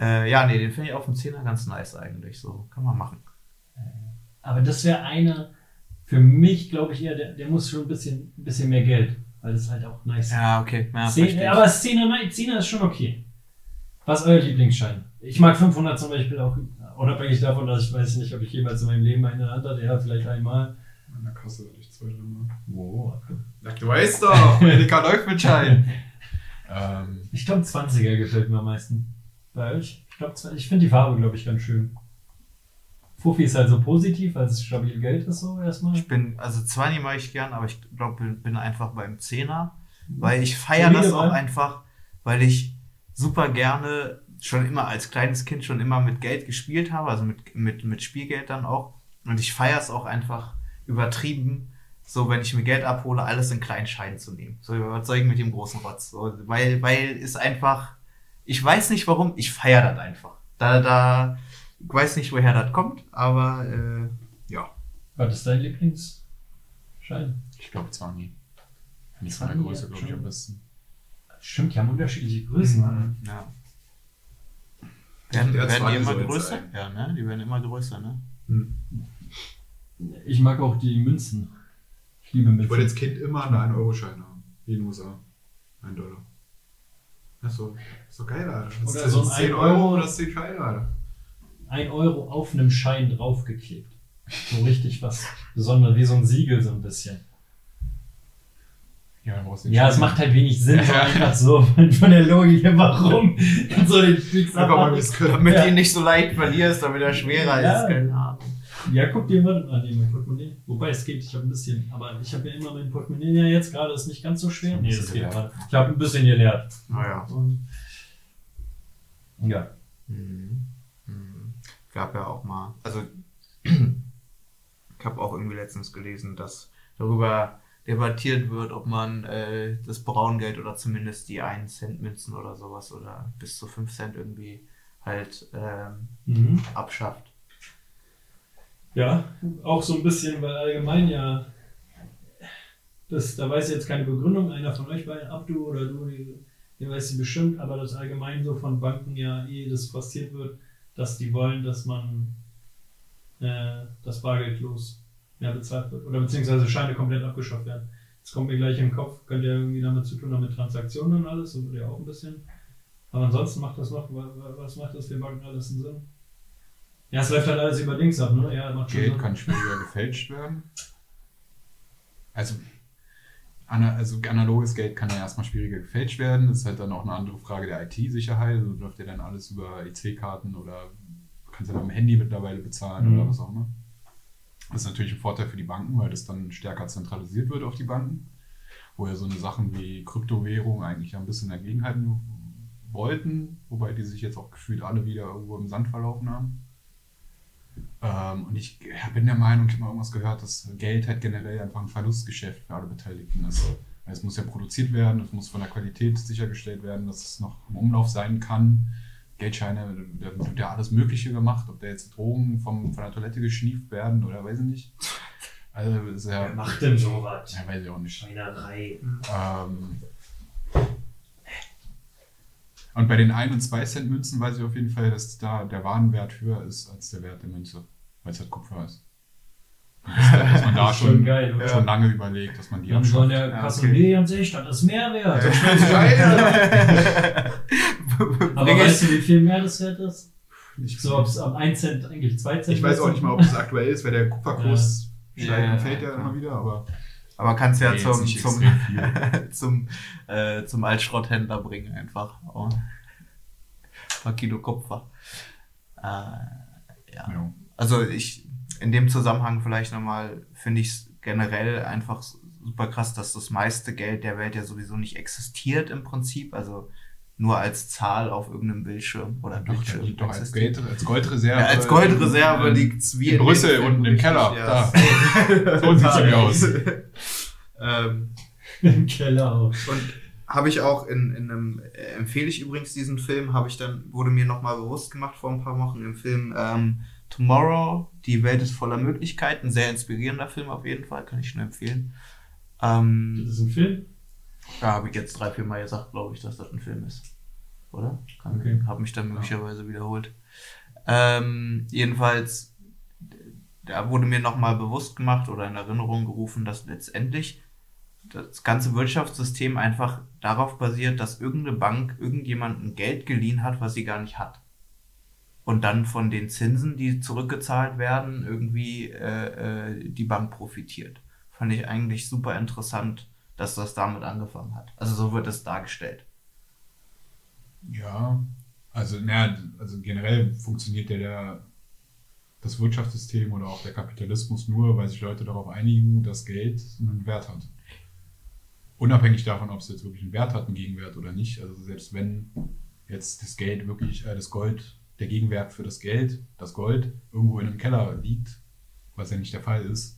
Äh, ja, nee, den finde ich auf dem Zehner ganz nice eigentlich. So, kann man machen. Aber das wäre einer, für mich glaube ich eher, der, der muss schon ein bisschen, ein bisschen mehr Geld. Weil das halt auch nice ist. Ja, okay. Ja, Zehn, aber Zehner, nein, Zehner ist schon okay. Was ist euer Lieblingsschein? Ich mag 500 zum Beispiel auch, unabhängig davon, dass ich weiß nicht, ob ich jemals in meinem Leben eine in der hatte. Ja, vielleicht einmal. An der Kasse hatte ich zwei drin. Wow. Ach, du weißt doch, Edeka läuft mit Schein. ähm, Ich glaube, 20er gefällt mir am meisten. Euch? Ich, glaub, ich finde die Farbe, glaube ich, ganz schön. Fuffi ist halt so positiv, weil es stabil Geld ist, so erstmal. Ich bin, also 20 mache ich gern, aber ich glaube, bin, bin einfach beim Zehner. Weil ich feiere das auch einfach, weil ich super gerne schon immer als kleines Kind schon immer mit Geld gespielt habe, also mit, mit, mit Spielgeld dann auch. Und ich feiere es auch einfach übertrieben, so wenn ich mir Geld abhole, alles in kleinen Scheinen zu nehmen. So, ich mit dem großen Rotz? So, weil, weil es einfach, ich weiß nicht warum, ich feiere das einfach. Da, da, ich weiß nicht, woher das kommt, aber äh, ja. Was ist dein Lieblingsschein? ich glaube 20. Nicht von der 20, Größe, glaube ich, am besten. Stimmt, die haben unterschiedliche Größen. Mhm, Ja. Werden, werden die immer größer? sein. Ja, ne? Die werden immer größer, ne? Ich mag auch die Münzen. Ich liebe Ich wollte Münzen. als Kind immer einen 1-Euro-Schein haben. Wie in den USA. 1 Dollar. Das ist so, ist doch geil, Alter. Das Oder ist so ein 10 1 Euro das 10 Scheine, Alter. Ein Euro auf einem Schein draufgeklebt. So richtig was Besonderes, wie so ein Siegel so ein bisschen. Ja, Ja, es macht halt wenig Sinn, so Ja. einfach so von der Logik her, warum so den. Misskript. Damit Ja. du ihn nicht so leicht verlierst, damit er schwerer Ja. ist. Keine Ahnung. Ja, guck dir mal an, mein Portemonnaie. Wobei es geht, ich habe ein bisschen, aber ich habe ja immer mein Portemonnaie ja jetzt gerade, ist nicht ganz so schwer. Nee, das geht gerade. Ich habe ein bisschen geleert. Naja. Und ja. Mhm. Mhm. Gab ja auch mal, also ich habe auch irgendwie letztens gelesen, dass darüber debattiert wird, ob man äh, das Braungeld oder zumindest die 1 Cent Münzen oder sowas oder bis zu 5 Cent irgendwie halt ähm, Mhm. abschafft. Ja, auch so ein bisschen, weil allgemein ja, das, da weiß ich jetzt keine Begründung, einer von euch beiden, Abdu oder du, ihr weiß sie bestimmt, aber das allgemein so von Banken ja eh das passiert wird, dass die wollen, dass man äh, das Bargeld los mehr bezahlt wird oder beziehungsweise Scheine komplett abgeschafft werden. Das kommt mir gleich im Kopf, könnte ja irgendwie damit zu tun haben mit Transaktionen und alles, so würde ja auch ein bisschen. Aber ansonsten macht das noch, wa- wa- was macht das für Banken alles einen Sinn? Ja, es läuft halt alles über Links ab, ne? Ja, macht schon Geld Sinn. kann schwieriger gefälscht werden. Also, ana- also analoges Geld kann ja erstmal schwieriger gefälscht werden. Das ist halt dann auch eine andere Frage der IT-Sicherheit. Also läuft ja dann alles über EC-Karten oder kannst ja mit dem Handy mittlerweile bezahlen Mhm. oder was auch immer. Das ist natürlich ein Vorteil für die Banken, weil das dann stärker zentralisiert wird auf die Banken. Wo ja so eine Sachen wie Kryptowährung eigentlich ein bisschen dagegen halten wollten, wobei die sich jetzt auch gefühlt alle wieder irgendwo im Sand verlaufen haben. Ähm, und ich bin der Meinung, ich habe mal irgendwas gehört, dass Geld halt generell einfach ein Verlustgeschäft für alle Beteiligten ist. Es muss ja produziert werden, es muss von der Qualität sichergestellt werden, dass es noch im Umlauf sein kann. Geldscheine, da wird ja alles Mögliche gemacht, ob da jetzt Drogen vom, von der Toilette geschnieft werden oder weiß ich nicht. Also, ja, Wer macht denn sowas? ja, weiß ich auch nicht. Schweinerei. Ähm, und bei den 1 und 2 Cent Münzen weiß ich auf jeden Fall, dass da der Warenwert höher ist als der Wert der Münze, weil es halt Kupfer ist. Und dass, dass man da Das ist schon, schon geil, schon lange überlegt, dass man die Dann soll abschafft. der Ja, Kasse, okay. das ist mehr wert. Aber Bring weißt ich, du, wie viel mehr das wert ist? Ich, So, ob es ab 1 Cent eigentlich 2 Cent ich weiß auch nicht mal, ob das aktuell ist, weil der Kupferkurs Ja. steigt Ja, und fällt ja ja. immer wieder, aber aber kannst ja Nee, zum, zum, zum, äh, zum Altschrotthändler bringen einfach. Oh. Ein paar Kilo Kupfer. Äh, ja. ja. Also ich, in dem Zusammenhang vielleicht nochmal, finde ich es generell einfach super krass, dass das meiste Geld der Welt ja sowieso nicht existiert im Prinzip. Also nur als Zahl auf irgendeinem Bildschirm oder Doch, Bildschirm. liegt doch als. Geld, als Goldreserve. Ja, als Goldreserve in- liegt es wie in Brüssel dem Film unten im Keller. Ja. Da. So sieht's nämlich aus. ähm, Im Keller auch. und habe ich auch in, in einem, äh, empfehle ich übrigens diesen Film, habe ich dann, wurde mir nochmal bewusst gemacht vor ein paar Wochen im Film ähm, Tomorrow, die Welt ist voller Möglichkeiten, sehr inspirierender Film auf jeden Fall, kann ich schon empfehlen. Das Ähm, ist ein Film? Da habe ich jetzt drei, vier Mal gesagt, glaube ich, dass das ein Film ist. Oder? Okay. Habe mich dann möglicherweise wiederholt. Ähm, jedenfalls, da wurde mir nochmal bewusst gemacht oder in Erinnerung gerufen, dass letztendlich das ganze Wirtschaftssystem einfach darauf basiert, dass irgendeine Bank irgendjemandem Geld geliehen hat, was sie gar nicht hat. Und dann von den Zinsen, die zurückgezahlt werden, irgendwie äh, äh, die Bank profitiert. Fand ich eigentlich super interessant, dass das damit angefangen hat. Also so wird es dargestellt. Ja, also, naja, also generell funktioniert ja der, das Wirtschaftssystem oder auch der Kapitalismus nur, weil sich Leute darauf einigen, dass Geld einen Wert hat. Unabhängig davon, ob es jetzt wirklich einen Wert hat, einen Gegenwert oder nicht. Also selbst wenn jetzt das Geld wirklich, äh, das Gold, der Gegenwert für das Geld, das Gold, irgendwo in einem Keller liegt, was ja nicht der Fall ist,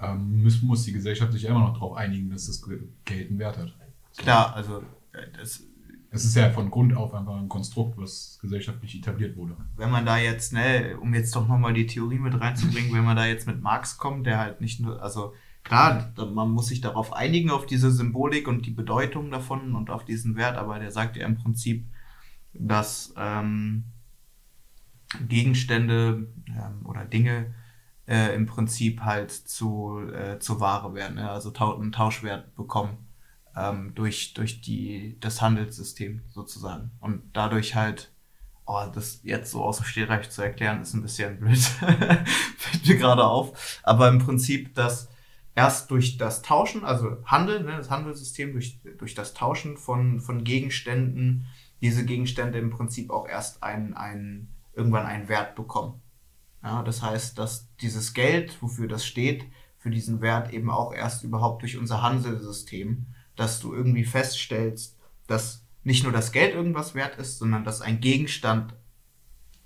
ähm, muss, muss die Gesellschaft sich immer noch darauf einigen, dass das Geld einen Wert hat. Klar, also äh, das, Es ist ja von Grund auf einfach ein Konstrukt, was gesellschaftlich etabliert wurde. wenn man da jetzt, ne, um jetzt doch nochmal die Theorie mit reinzubringen, wenn man da jetzt mit Marx kommt, der halt nicht nur, also klar, man muss sich darauf einigen, auf diese Symbolik und die Bedeutung davon und auf diesen Wert, aber der sagt ja im Prinzip, dass ähm, Gegenstände ähm, oder Dinge äh, im Prinzip halt zu, äh, zu Ware werden, ne? also tau einen Tauschwert bekommen ähm, durch, durch die, das Handelssystem sozusagen. Und dadurch halt, oh, das jetzt so aus dem Stehreich zu erklären, ist ein bisschen blöd. Fällt mir gerade auf. Aber im Prinzip, dass erst durch das Tauschen, also Handel, ne, das Handelssystem, durch, durch das Tauschen von, von Gegenständen, diese Gegenstände im Prinzip auch erst einen, einen, irgendwann einen Wert bekommen. Ja, das heißt, dass dieses Geld, wofür das steht, für diesen Wert eben auch erst überhaupt durch unser Handelssystem, dass du irgendwie feststellst, dass nicht nur das Geld irgendwas wert ist, sondern dass ein Gegenstand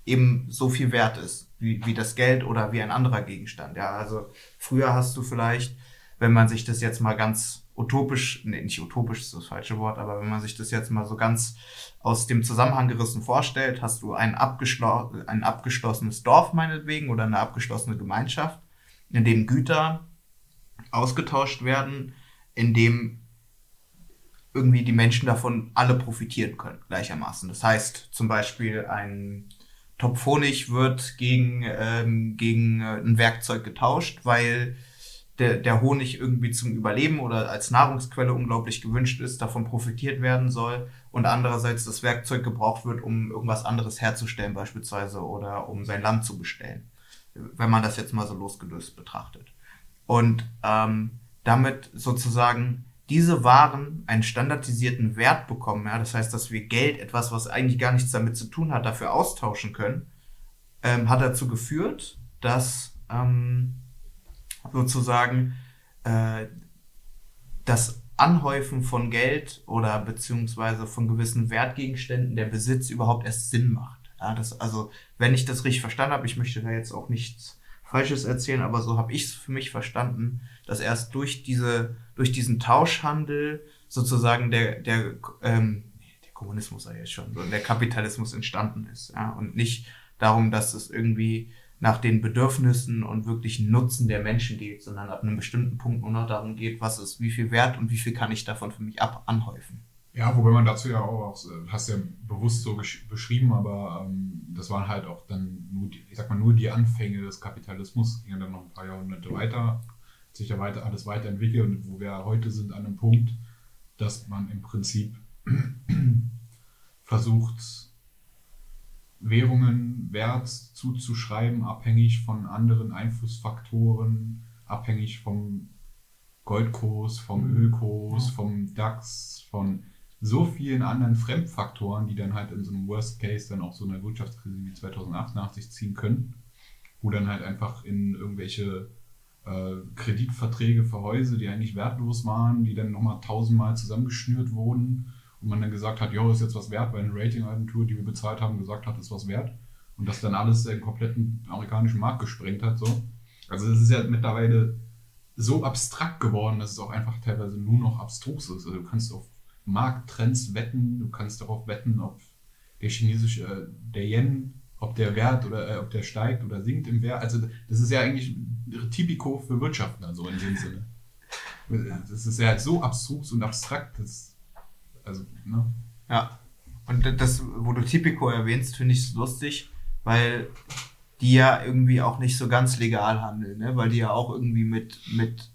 eben so viel wert ist, wie, wie das Geld oder wie ein anderer Gegenstand. Ja, also früher hast du vielleicht, wenn man sich das jetzt mal ganz utopisch, nee, nicht utopisch ist das falsche Wort, aber wenn man sich das jetzt mal so ganz aus dem Zusammenhang gerissen vorstellt, hast du ein, abgeschlo ein abgeschlossenes Dorf meinetwegen oder eine abgeschlossene Gemeinschaft, in dem Güter ausgetauscht werden, in dem irgendwie die Menschen davon alle profitieren können, gleichermaßen. Das heißt, zum Beispiel ein Topf Honig wird gegen, ähm, gegen äh, ein Werkzeug getauscht, weil der, der Honig irgendwie zum Überleben oder als Nahrungsquelle unglaublich gewünscht ist, davon profitiert werden soll und andererseits das Werkzeug gebraucht wird, um irgendwas anderes herzustellen beispielsweise oder um sein Land zu bestellen, wenn man das jetzt mal so losgelöst betrachtet. Und ähm, damit sozusagen diese Waren einen standardisierten Wert bekommen, ja, das heißt, dass wir Geld, etwas, was eigentlich gar nichts damit zu tun hat, dafür austauschen können, ähm, hat dazu geführt, dass ähm, sozusagen äh, das Anhäufen von Geld oder beziehungsweise von gewissen Wertgegenständen der Besitz überhaupt erst Sinn macht. Ja, das, also, wenn ich das richtig verstanden habe, ich möchte da jetzt auch nichts Falsches erzählen, aber so habe ich es für mich verstanden, dass erst durch diese, durch diesen Tauschhandel sozusagen der, der, ähm, der Kommunismus sei jetzt schon, so, der Kapitalismus entstanden ist, ja, und nicht darum, dass es irgendwie nach den Bedürfnissen und wirklichen Nutzen der Menschen geht, sondern ab einem bestimmten Punkt nur noch darum geht, was ist wie viel wert und wie viel kann ich davon für mich ab anhäufen. Ja, wobei man dazu ja auch, hast ja bewusst so beschrieben, aber ähm, das waren halt auch dann nur, die, ich sag mal, nur die Anfänge des Kapitalismus, gingen dann noch ein paar Jahrhunderte weiter, hat sich ja weiter, alles weiterentwickelt und wo wir heute sind an einem Punkt, dass man im Prinzip versucht, Währungen Wert zuzuschreiben, abhängig von anderen Einflussfaktoren, abhängig vom Goldkurs, vom mhm. Ölkurs, vom DAX, von so vielen anderen Fremdfaktoren, die dann halt in so einem Worst Case dann auch so eine Wirtschaftskrise wie 2008 nach sich ziehen können, wo dann halt einfach in irgendwelche äh, Kreditverträge für Häuser, die eigentlich wertlos waren, die dann nochmal tausendmal zusammengeschnürt wurden und man dann gesagt hat, jo, ist jetzt was wert, weil eine Ratingagentur, die wir bezahlt haben, gesagt hat, ist was wert. Und das dann alles den kompletten amerikanischen Markt gesprengt hat. So. Also es ist ja mittlerweile so abstrakt geworden, dass es auch einfach teilweise nur noch abstrus ist. Also du kannst auf Markttrends wetten, du kannst darauf wetten, ob der chinesische, äh, der Yen, ob der Wert oder äh, ob der steigt oder sinkt im Wert. Also das ist ja eigentlich typico für Wirtschaften, also in dem Sinne. Das ist ja so abstrus und abstrakt, dass also, ne? Ja. Und das, wo du Typico erwähnst, finde ich lustig, weil die ja irgendwie auch nicht so ganz legal handeln, ne? weil die ja auch irgendwie mit, mit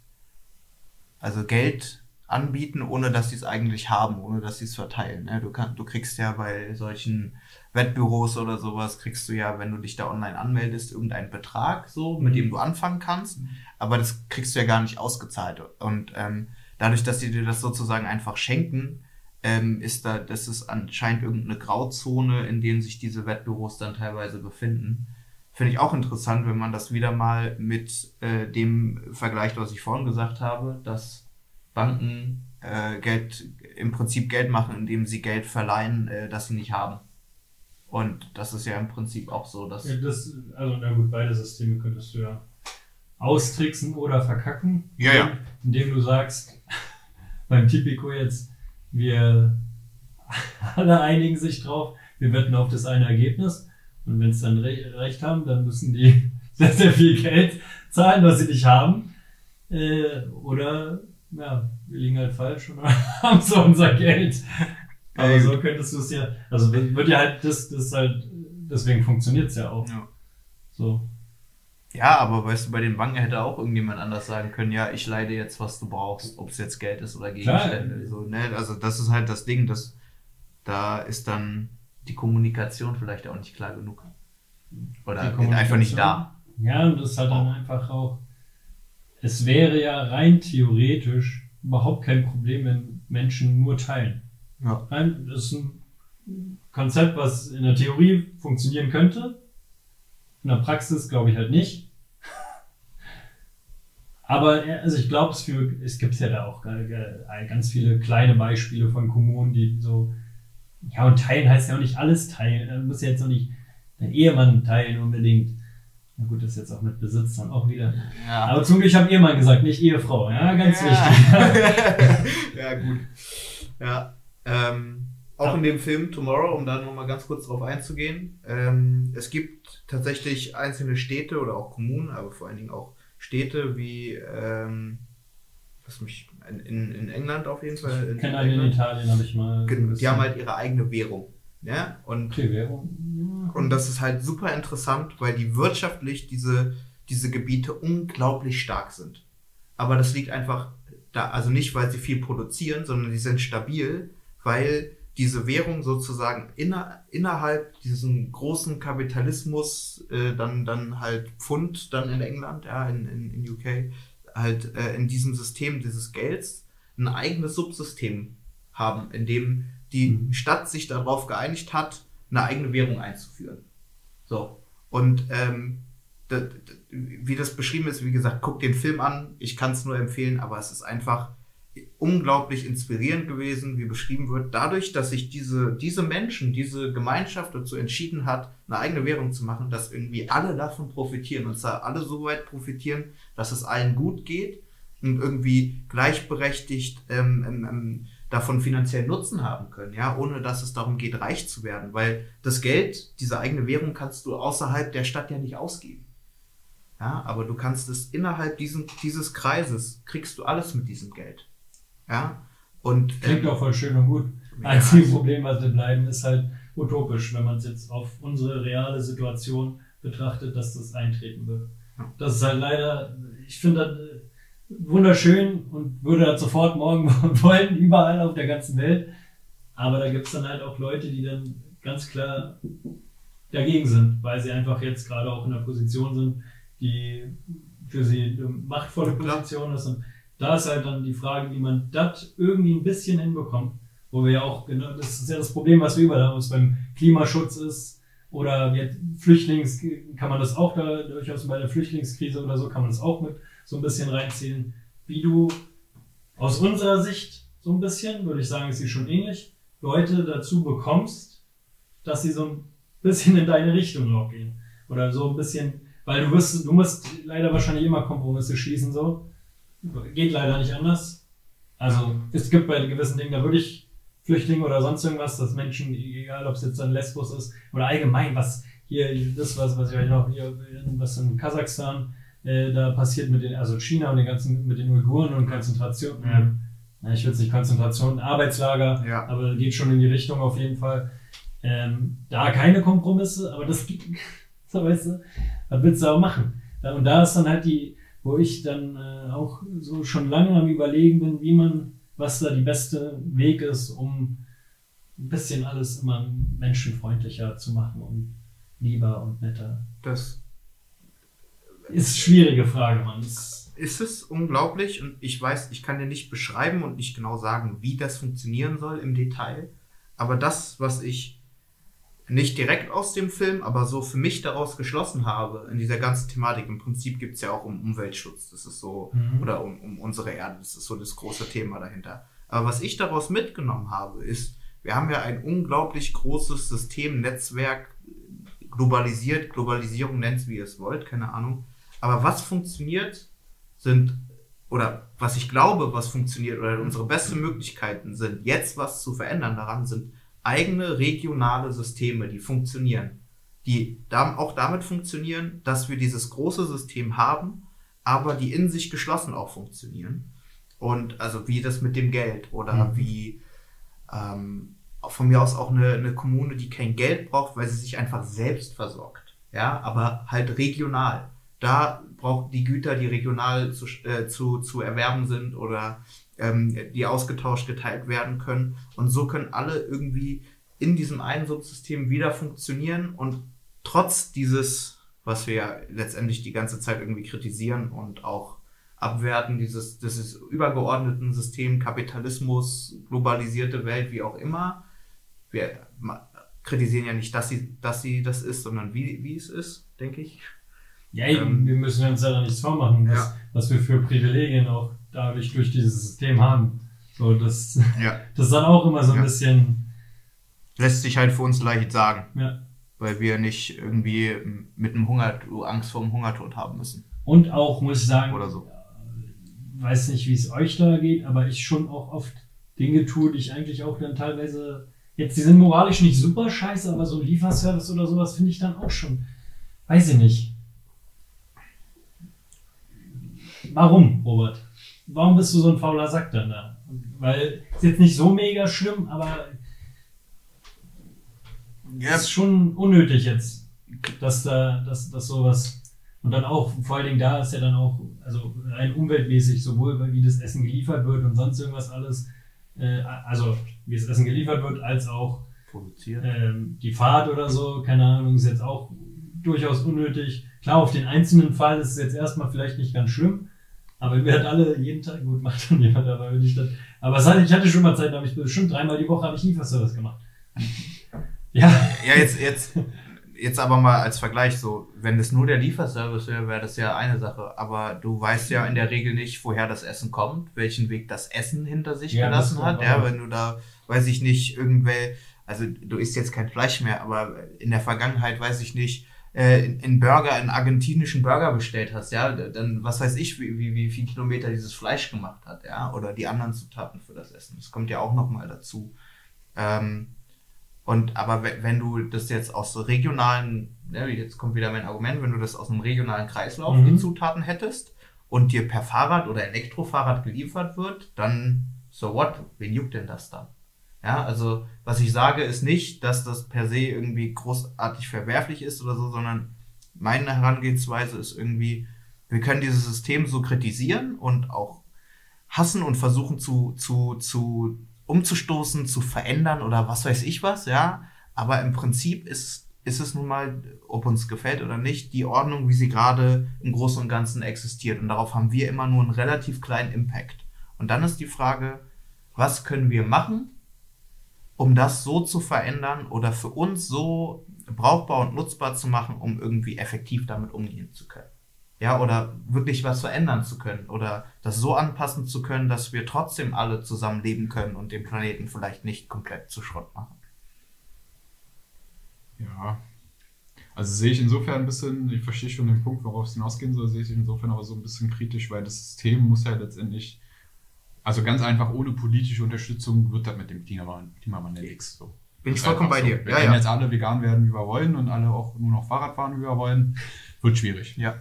also Geld anbieten, ohne dass sie es eigentlich haben, ohne dass sie es verteilen. Ne? Du, kann, du kriegst ja bei solchen Wettbüros oder sowas, kriegst du ja, wenn du dich da online anmeldest, irgendeinen Betrag, so, mit mhm. dem du anfangen kannst, mhm. aber das kriegst du ja gar nicht ausgezahlt. Und ähm, dadurch, dass sie dir das sozusagen einfach schenken, ähm, ist da, das ist anscheinend irgendeine Grauzone, in denen sich diese Wettbüros dann teilweise befinden. Finde ich auch interessant, wenn man das wieder mal mit äh, dem vergleicht, was ich vorhin gesagt habe, dass Banken äh, Geld im Prinzip Geld machen, indem sie Geld verleihen, äh, das sie nicht haben. Und das ist ja im Prinzip auch so, dass. Ja, das, also, na gut, beide Systeme könntest du ja austricksen oder verkacken. Ja, ja. Indem du sagst, beim Tipico jetzt, wir alle einigen sich drauf, wir wetten auf das eine Ergebnis. Und wenn es dann re recht haben, dann müssen die sehr, sehr viel Geld zahlen, was sie nicht haben. Äh, oder ja, wir liegen halt falsch und haben so unser Geld. Aber so könntest du es ja, also wird ja halt, das, das halt, deswegen funktioniert es ja auch. Ja. So. Ja, aber weißt du, bei den Banken hätte auch irgendjemand anders sagen können, ja, ich leide jetzt, was du brauchst, ob es jetzt Geld ist oder Gegenstände. So, ne? Also das ist halt das Ding, dass da ist dann die Kommunikation vielleicht auch nicht klar genug. Oder einfach nicht da. Ja, und das ist halt dann einfach auch, es wäre ja rein theoretisch überhaupt kein Problem, wenn Menschen nur teilen. Ja. Das ist ein Konzept, was in der Theorie funktionieren könnte, in der Praxis glaube ich halt nicht. Aber also ich glaube, es, es gibt ja da auch ganz viele kleine Beispiele von Kommunen, die so, ja, und teilen heißt ja auch nicht alles teilen. Man muss ja jetzt auch nicht dein Ehemann teilen unbedingt. Na gut, das ist jetzt auch mit Besitz dann auch wieder. Ja. Aber zum Glück habe Ehemann gesagt, nicht Ehefrau. Ja, ganz ja. wichtig. ja, gut. Ja. Ähm, auch in dem Film Tomorrow, um da nochmal ganz kurz drauf einzugehen. Ähm, es gibt tatsächlich einzelne Städte oder auch Kommunen, aber vor allen Dingen auch Städte wie, ähm, was mich, in, in England auf jeden Fall. Ich kenne einen in Italien, habe ich mal. Die haben halt ihre eigene Währung. Ja? Und, okay, Währung. und das ist halt super interessant, weil die wirtschaftlich diese, diese Gebiete unglaublich stark sind. Aber das liegt einfach da, also nicht, weil sie viel produzieren, sondern die sind stabil, weil diese Währung sozusagen inner, innerhalb diesen großen Kapitalismus, äh, dann, dann halt Pfund, dann in England, ja, in, in, in UK, halt äh, in diesem System dieses Gelds ein eigenes Subsystem haben, in dem die mhm. Stadt sich darauf geeinigt hat, eine eigene Währung einzuführen. So. Und ähm, wie das beschrieben ist, wie gesagt, guck den Film an, ich kann es nur empfehlen, aber es ist einfach unglaublich inspirierend gewesen, wie beschrieben wird, dadurch, dass sich diese, diese Menschen, diese Gemeinschaft dazu entschieden hat, eine eigene Währung zu machen, dass irgendwie alle davon profitieren und zwar alle so weit profitieren, dass es allen gut geht und irgendwie gleichberechtigt ähm, ähm, ähm davon finanziellen Nutzen haben können, ja, ohne dass es darum geht, reich zu werden, weil das Geld, diese eigene Währung kannst du außerhalb der Stadt ja nicht ausgeben. Ja, aber du kannst es innerhalb diesen, dieses Kreises, kriegst du alles mit diesem Geld. Ja, und. Klingt ähm, auch voll schön und gut. Ja, Einziges Problem, was wir bleiben, ist halt utopisch, wenn man es jetzt auf unsere reale Situation betrachtet, dass das eintreten wird. Ja. Das ist halt leider, ich finde das äh, wunderschön und würde das sofort morgen wollen, überall auf der ganzen Welt. Aber da gibt es dann halt auch Leute, die dann ganz klar dagegen sind, weil sie einfach jetzt gerade auch in der Position sind, die für sie eine machtvolle Position ist. Und da ist halt dann die Frage, wie man das irgendwie ein bisschen hinbekommt. Wo wir ja auch, genau, das ist ja das Problem, was wir überall haben, was beim Klimaschutz ist. Oder jetzt Flüchtlings, kann man das auch da durchaus bei der Flüchtlingskrise oder so, kann man das auch mit so ein bisschen reinziehen. Wie du aus unserer Sicht so ein bisschen, würde ich sagen, ist sie schon ähnlich, Leute dazu bekommst, dass sie so ein bisschen in deine Richtung auch gehen. Oder so ein bisschen weil du wirst, du musst leider wahrscheinlich immer Kompromisse schließen, so. Geht leider nicht anders. Also, es gibt bei gewissen Dingen, da würde ich Flüchtlinge oder sonst irgendwas, dass Menschen, egal ob es jetzt ein Lesbos ist oder allgemein, was hier, das, was, was ich euch noch hier, was in Kasachstan äh, da passiert mit den, also China und den ganzen, mit den Uiguren und Konzentration, mhm. äh, ich will es nicht Konzentration, Arbeitslager, ja. aber geht schon in die Richtung auf jeden Fall. Ähm, da keine Kompromisse, aber das so weißt du, was willst du auch machen? Und da ist dann halt die, wo ich dann äh, auch so schon lange am Überlegen bin, wie man, was da die beste Weg ist, um ein bisschen alles immer menschenfreundlicher zu machen und lieber und netter. Das ist eine schwierige Frage, Mann. ist es unglaublich und ich weiß, ich kann dir nicht beschreiben und nicht genau sagen, wie das funktionieren soll im Detail. Aber das, was ich nicht direkt aus dem Film, aber so für mich daraus geschlossen habe, in dieser ganzen Thematik. Im Prinzip gibt es ja auch um Umweltschutz, das ist so, mhm. oder um, um unsere Erde, das ist so das große Thema dahinter. Aber was ich daraus mitgenommen habe, ist, wir haben ja ein unglaublich großes System, Netzwerk, globalisiert, Globalisierung nennt es, wie ihr es wollt, keine Ahnung. Aber was funktioniert, sind, oder was ich glaube, was funktioniert, oder unsere besten Möglichkeiten sind, jetzt was zu verändern daran, sind eigene regionale Systeme, die funktionieren, die auch damit funktionieren, dass wir dieses große System haben, aber die in sich geschlossen auch funktionieren. Und also wie das mit dem Geld oder mhm. wie ähm, von mir aus auch eine, eine Kommune, die kein Geld braucht, weil sie sich einfach selbst versorgt. Ja, aber halt regional. Da braucht die Güter, die regional zu, äh, zu, zu erwerben sind oder ähm, die ausgetauscht, geteilt werden können. Und so können alle irgendwie in diesem einen Subsystem wieder funktionieren und trotz dieses, was wir ja letztendlich die ganze Zeit irgendwie kritisieren und auch abwerten, dieses, dieses übergeordneten System, Kapitalismus, globalisierte Welt, wie auch immer. Wir kritisieren ja nicht, dass sie, dass sie das ist, sondern wie, wie es ist, denke ich. Ja, eben, ähm, wir müssen uns ja da nichts vormachen, was, ja. was wir für Privilegien auch dadurch durch dieses System haben. So, das, ja. das ist dann auch immer so ein ja. bisschen. Lässt sich halt für uns leicht sagen. Ja. Weil wir nicht irgendwie mit einem Hunger, Angst vor dem Hungertod haben müssen. Und auch, muss ich sagen, Oder so. weiß nicht, wie es euch da geht, aber ich schon auch oft Dinge tue, die ich eigentlich auch dann teilweise. Jetzt, die sind moralisch nicht super scheiße, aber so ein Lieferservice oder sowas finde ich dann auch schon. Weiß ich nicht. Warum, Robert? Warum bist du so ein fauler Sack dann da? Weil ist jetzt nicht so mega schlimm, aber ja. ist schon unnötig jetzt, dass da, dass, dass sowas und dann auch, vor allen Dingen da ist ja dann auch, also rein umweltmäßig, sowohl wie das Essen geliefert wird und sonst irgendwas alles, äh, also wie das Essen geliefert wird, als auch ähm, die Fahrt oder so, keine Ahnung, ist jetzt auch durchaus unnötig. Klar, auf den einzelnen Fall ist es jetzt erstmal vielleicht nicht ganz schlimm, aber wir hatten alle jeden Tag, gut, macht dann jemand, aber nicht das. Aber es hatte, ich hatte schon mal Zeit, da habe ich bestimmt dreimal die Woche habe ich Lieferservice gemacht. ja. Ja, jetzt, jetzt, jetzt aber mal als Vergleich so, wenn es nur der Lieferservice wäre, wäre das ja eine Sache. Aber du weißt ja in der Regel nicht, woher das Essen kommt, welchen Weg das Essen hinter sich Ja, gelassen hat. Ja, wenn du da, weiß ich nicht, irgendwelche, also du isst jetzt kein Fleisch mehr, aber in der Vergangenheit weiß ich nicht, äh, in, Burger, einen argentinischen Burger bestellt hast, ja, dann was weiß ich, wie, wie, wie viel Kilometer dieses Fleisch gemacht hat, ja, oder die anderen Zutaten für das Essen. Das kommt ja auch nochmal dazu. Ähm, und aber we- wenn du das jetzt aus so regionalen, ja, jetzt kommt wieder mein Argument, wenn du das aus einem regionalen Kreislauf Mhm. die Zutaten hättest und dir per Fahrrad oder Elektrofahrrad geliefert wird, dann so what? Wen juckt denn das dann? Ja, also was ich sage ist nicht, dass das per se irgendwie großartig verwerflich ist oder so, sondern meine Herangehensweise ist irgendwie, wir können dieses System so kritisieren und auch hassen und versuchen zu, zu, zu umzustoßen, zu verändern oder was weiß ich was, ja. Aber im Prinzip ist, ist es nun mal, ob uns gefällt oder nicht, die Ordnung, wie sie gerade im Großen und Ganzen existiert. Und darauf haben wir immer nur einen relativ kleinen Impact. Und dann ist die Frage, was können wir machen, um das so zu verändern oder für uns so brauchbar und nutzbar zu machen, um irgendwie effektiv damit umgehen zu können. Ja, oder wirklich was verändern zu können oder das so anpassen zu können, dass wir trotzdem alle zusammen leben können und den Planeten vielleicht nicht komplett zu Schrott machen. Ja. Also sehe ich insofern ein bisschen, ich verstehe schon den Punkt, worauf es hinausgehen soll, sehe ich insofern aber so ein bisschen kritisch, weil das System muss ja letztendlich, also ganz einfach ohne politische Unterstützung wird das mit dem Klimawandel, Klimawandel nichts. So. Bin ich vollkommen bei so. dir. Ja, können ja. jetzt alle vegan werden, wie wir wollen und alle auch nur noch Fahrrad fahren, wie wir wollen, wird schwierig. Ja.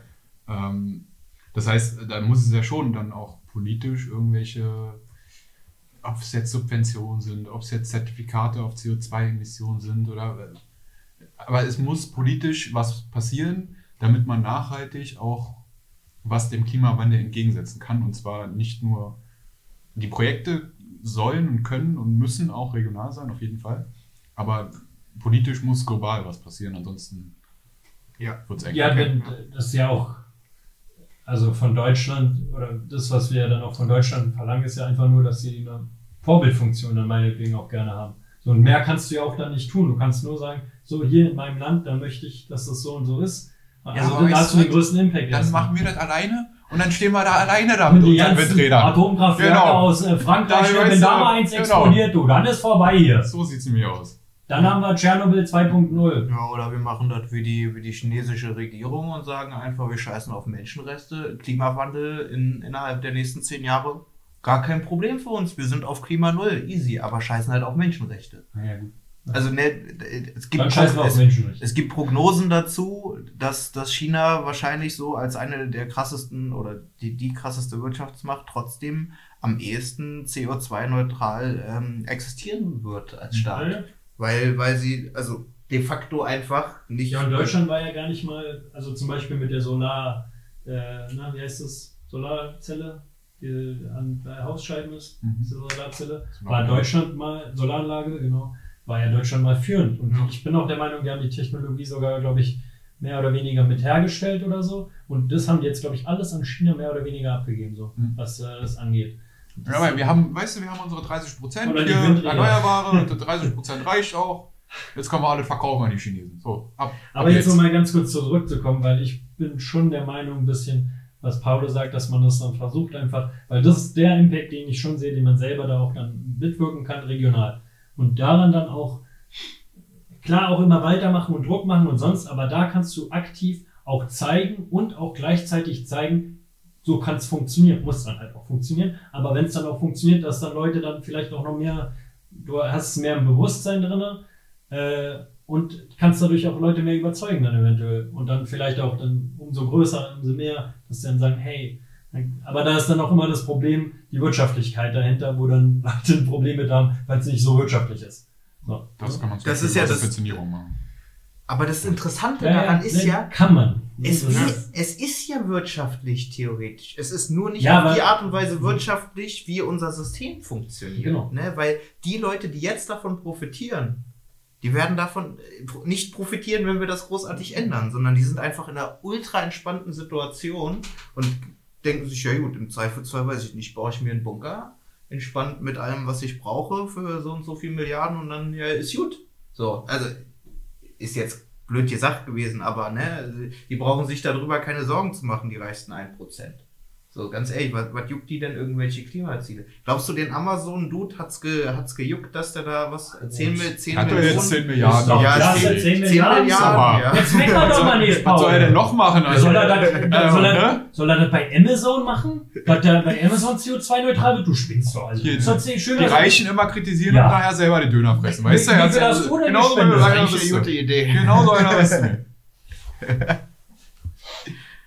Ähm, das heißt, da muss es ja schon dann auch politisch irgendwelche, ob es jetzt Subventionen sind, ob es jetzt Zertifikate auf CO2-Emissionen sind oder. Aber es muss politisch was passieren, damit man nachhaltig auch was dem Klimawandel entgegensetzen kann. Und zwar nicht nur die Projekte sollen und können und müssen auch regional sein, auf jeden Fall. Aber politisch muss global was passieren, ansonsten Ja. wird es eng. Ja, wenn, das ist ja auch, also von Deutschland, oder das, was wir dann auch von Deutschland verlangen, ist ja einfach nur, dass sie eine Vorbildfunktion dann meinetwegen auch gerne haben. So, und mehr kannst du ja auch dann nicht tun. Du kannst nur sagen, so hier in meinem Land, da möchte ich, dass das so und so ist. Also aber dann hast du du, den größten Impact. Dann erstmal. machen wir das alleine und dann stehen wir da alleine da Und mit unseren Windrädern. Atomkraftwerke Genau. aus äh, Frankreich, Da, wenn da mal eins genau. explodiert, du, dann ist vorbei hier. So sieht es nämlich aus. Dann haben wir Tschernobyl 2.0. Ja, oder wir machen das wie die, wie die chinesische Regierung und sagen einfach, wir scheißen auf Menschenrechte, Klimawandel in, innerhalb der nächsten zehn Jahre. Gar kein Problem für uns. Wir sind auf Klima Null, easy, aber scheißen halt auf Menschenrechte. Ja, gut. Also ne, es gibt es, es gibt Prognosen dazu, dass, dass China wahrscheinlich so als eine der krassesten oder die, die krasseste Wirtschaftsmacht trotzdem am ehesten CO2-neutral ähm, existieren wird als Staat. Ja. Weil, weil sie, also de facto einfach nicht. Ja, und Deutschland war ja gar nicht mal, also zum Beispiel mit der Solar, äh, na, wie heißt das? Solarzelle, die an bei Hausscheiben ist, Mhm. diese Solarzelle. war. Deutschland mal, Solaranlage, genau, war ja Deutschland mal führend. Und Ja. ich bin auch der Meinung, die haben die Technologie sogar, glaube ich, mehr oder weniger mit hergestellt oder so. Und das haben die jetzt, glaube ich, alles an China mehr oder weniger abgegeben, so, Mhm. was äh, das angeht. Das Ja, weil wir haben, weißt du, wir haben unsere 30 Prozent. Erneuerbare, und 30 Prozent reicht auch. Jetzt können wir alle verkaufen an die Chinesen. So, ab. Aber ab jetzt noch mal ganz kurz zurückzukommen, weil ich bin schon der Meinung, ein bisschen, was Paulo sagt, dass man das dann versucht einfach, weil das ist der Impact, den ich schon sehe, den man selber da auch dann mitwirken kann, regional. Und daran dann auch, klar auch immer weitermachen und Druck machen und sonst, aber da kannst du aktiv auch zeigen und auch gleichzeitig zeigen, so kann es funktionieren, muss dann halt auch funktionieren. Aber wenn es dann auch funktioniert, dass dann Leute dann vielleicht auch noch mehr, du hast mehr im Bewusstsein drin, äh, und kannst dadurch auch Leute mehr überzeugen dann eventuell. Und dann vielleicht auch dann umso größer, umso mehr, dass sie dann sagen, hey, aber da ist dann auch immer das Problem, die Wirtschaftlichkeit dahinter, wo dann Leute ein Problem mit haben, weil es nicht so wirtschaftlich ist. So. Das kann man Das ist ja das- Subventionierung machen. Aber das Interessante Ja, daran ja, ist ne, ja, Kann man. es Das ist, es ist ja wirtschaftlich theoretisch. Es ist nur nicht Ja, auf die Art und Weise wirtschaftlich, wie unser System funktioniert. Genau. Ne? Weil die Leute, die jetzt davon profitieren, die werden davon äh, nicht profitieren, wenn wir das großartig ändern, sondern die sind einfach in einer ultra entspannten Situation und denken sich, ja gut, im Zweifelsfall weiß ich nicht, baue ich mir einen Bunker, entspannt mit allem, was ich brauche für so und so viel Milliarden und dann ja, ist gut. So, also ist jetzt blöd gesagt gewesen, aber ne, die brauchen sich darüber keine Sorgen zu machen, die reichsten 1%. So, ganz ehrlich, was, was juckt die denn irgendwelche Klimaziele? Glaubst du, den Amazon-Dude hat's, ge, hat's gejuckt, dass der da was 10, Mil- 10 Hat er Millionen? jetzt 10 Milliarden? Ist Ja, klasse, 10, 10 10 Milliarden. Milliarden, ja. Jetzt meckern doch mal nicht, Was soll er denn noch machen? Also, Soll er, das, äh, soll, er, ne? soll er das bei Amazon machen? Dass der bei Amazon CO2-neutral wird? Du spinnst doch. Also, Hier, das schön Die Reichen immer kritisieren Ja. und nachher selber den Döner fressen. Weißt du? Du denn genau so eine gute Idee. Genau so einer bist du.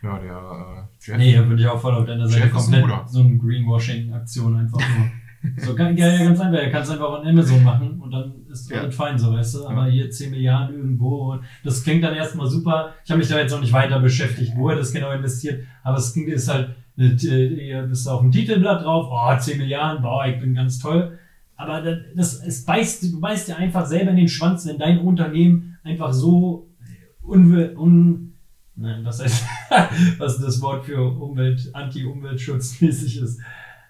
Ja, der äh, Jeff. Nee, da bin ich auch voll auf deiner Seite. Ein Komplett Bruder. so eine Greenwashing-Aktion einfach nur. So, ganz, ja, ganz einfach. Er kann es einfach on Amazon machen und dann ist Ja. alles fein, so, weißt du. Aber hier 10 Milliarden irgendwo. Und das klingt dann erstmal super. Ich habe mich da jetzt noch nicht weiter beschäftigt, wo er das genau investiert. Aber es klingt ist halt, äh, ihr bist auf dem Titelblatt drauf, oh, 10 Milliarden, boah, ich bin ganz toll. Aber das, das es beißt, du beißt dir einfach selber in den Schwanz, wenn dein Unternehmen einfach so un, un nein, was heißt, was das Wort für Umwelt, Anti-Umweltschutzmäßig ist.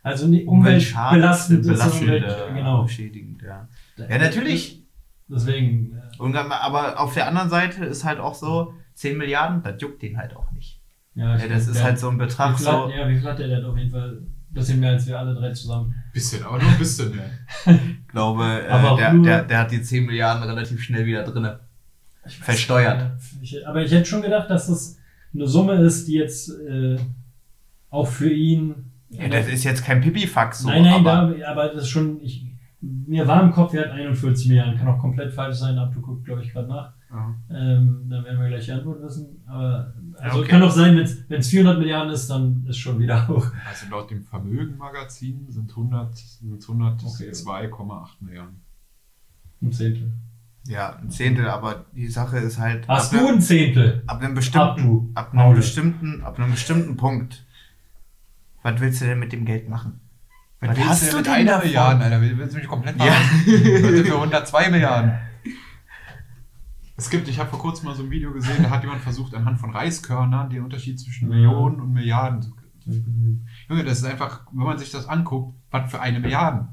Also nicht umweltbelastend belastend, äh, genau. schädigend, ja. Ja, natürlich. Deswegen, äh, Und, aber auf der anderen Seite ist halt auch so, 10 Milliarden, das juckt den halt auch nicht. ja, Ja, das ist der- halt so ein wie Betrag viel hat, so. ja, wie viel hat der denn auf jeden Fall? Ein bisschen mehr als wir alle drei zusammen. Bisschen, aber nur ein bisschen. Ne? Ich glaube, Aber äh, der, der, der hat die 10 Milliarden relativ schnell wieder drinne. Versteuert. Ich, aber ich hätte schon gedacht, dass das eine Summe ist, die jetzt äh, auch für ihn. Ja, das ist jetzt kein Pipifax so, nein, nein, aber da, aber das ist schon. Ich, mir war im Kopf, er hat 41 Milliarden. Kann auch komplett falsch sein, aber du guckst, glaube ich, gerade nach. Ja. Ähm, dann werden wir gleich die Antwort wissen. Aber also okay. kann auch sein, wenn es 400 Milliarden ist, dann ist schon wieder hoch. Also laut dem Vermögen-Magazin sind 100, sind 102,8 Milliarden. Ein Zehntel. Ja, ein Zehntel, aber die Sache ist halt. Hast ab du ein Zehntel? Ab einem Ab bestimmten, du. ab einem Paul. bestimmten, ab einem bestimmten Punkt. Was willst du denn mit dem Geld machen? Was Was willst hast du du mit denn einer davon? Milliarde, Alter? Willst du mich komplett Ja. verarschen? Leute, für 102 Milliarden. Es gibt, ich habe vor kurzem mal so ein Video gesehen, da hat jemand versucht, anhand von Reiskörnern den Unterschied zwischen Ja. Millionen und Milliarden zu. Junge, das ist einfach, wenn man sich das anguckt, was für eine Milliarde.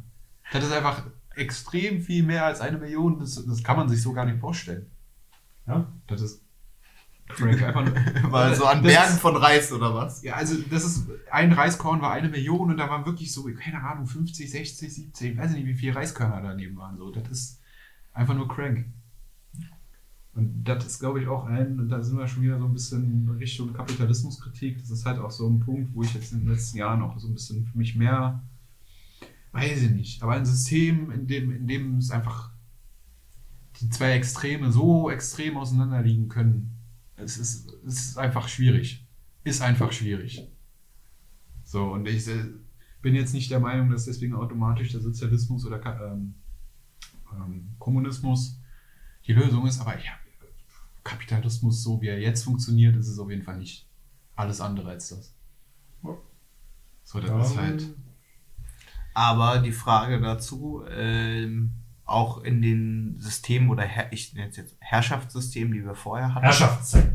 Das ist einfach extrem viel mehr als eine Million. Das, das kann man sich so gar nicht vorstellen. Ja. Das ist Frank, einfach nur, Weil so an Bergen ist- von Reis oder was? Ja, also das ist, ein Reiskorn war eine Million und da waren wirklich so, keine Ahnung, 50, 60, 70, ich weiß nicht, wie viele Reiskörner daneben waren. So, das ist einfach nur crank. Und das ist, glaube ich, auch ein, und da sind wir schon wieder so ein bisschen Richtung Kapitalismuskritik. Das ist halt auch so ein Punkt, wo ich jetzt in den letzten Jahren auch so ein bisschen für mich mehr, weiß ich nicht, aber ein System, in dem, in dem es einfach die zwei Extreme so extrem auseinander liegen können. Es ist, es ist einfach schwierig. Ist einfach schwierig. So, und ich äh, bin jetzt nicht der Meinung, dass deswegen automatisch der Sozialismus oder ähm, ähm, Kommunismus die Lösung ist, aber ja, Kapitalismus, so wie er jetzt funktioniert, ist es auf jeden Fall nicht alles andere als das. So, das ist halt. Aber die Frage dazu, ähm, auch in den Systemen oder Her ich nenne es jetzt Herrschaftssystemen, die wir vorher hatten, Herrschaftszeit.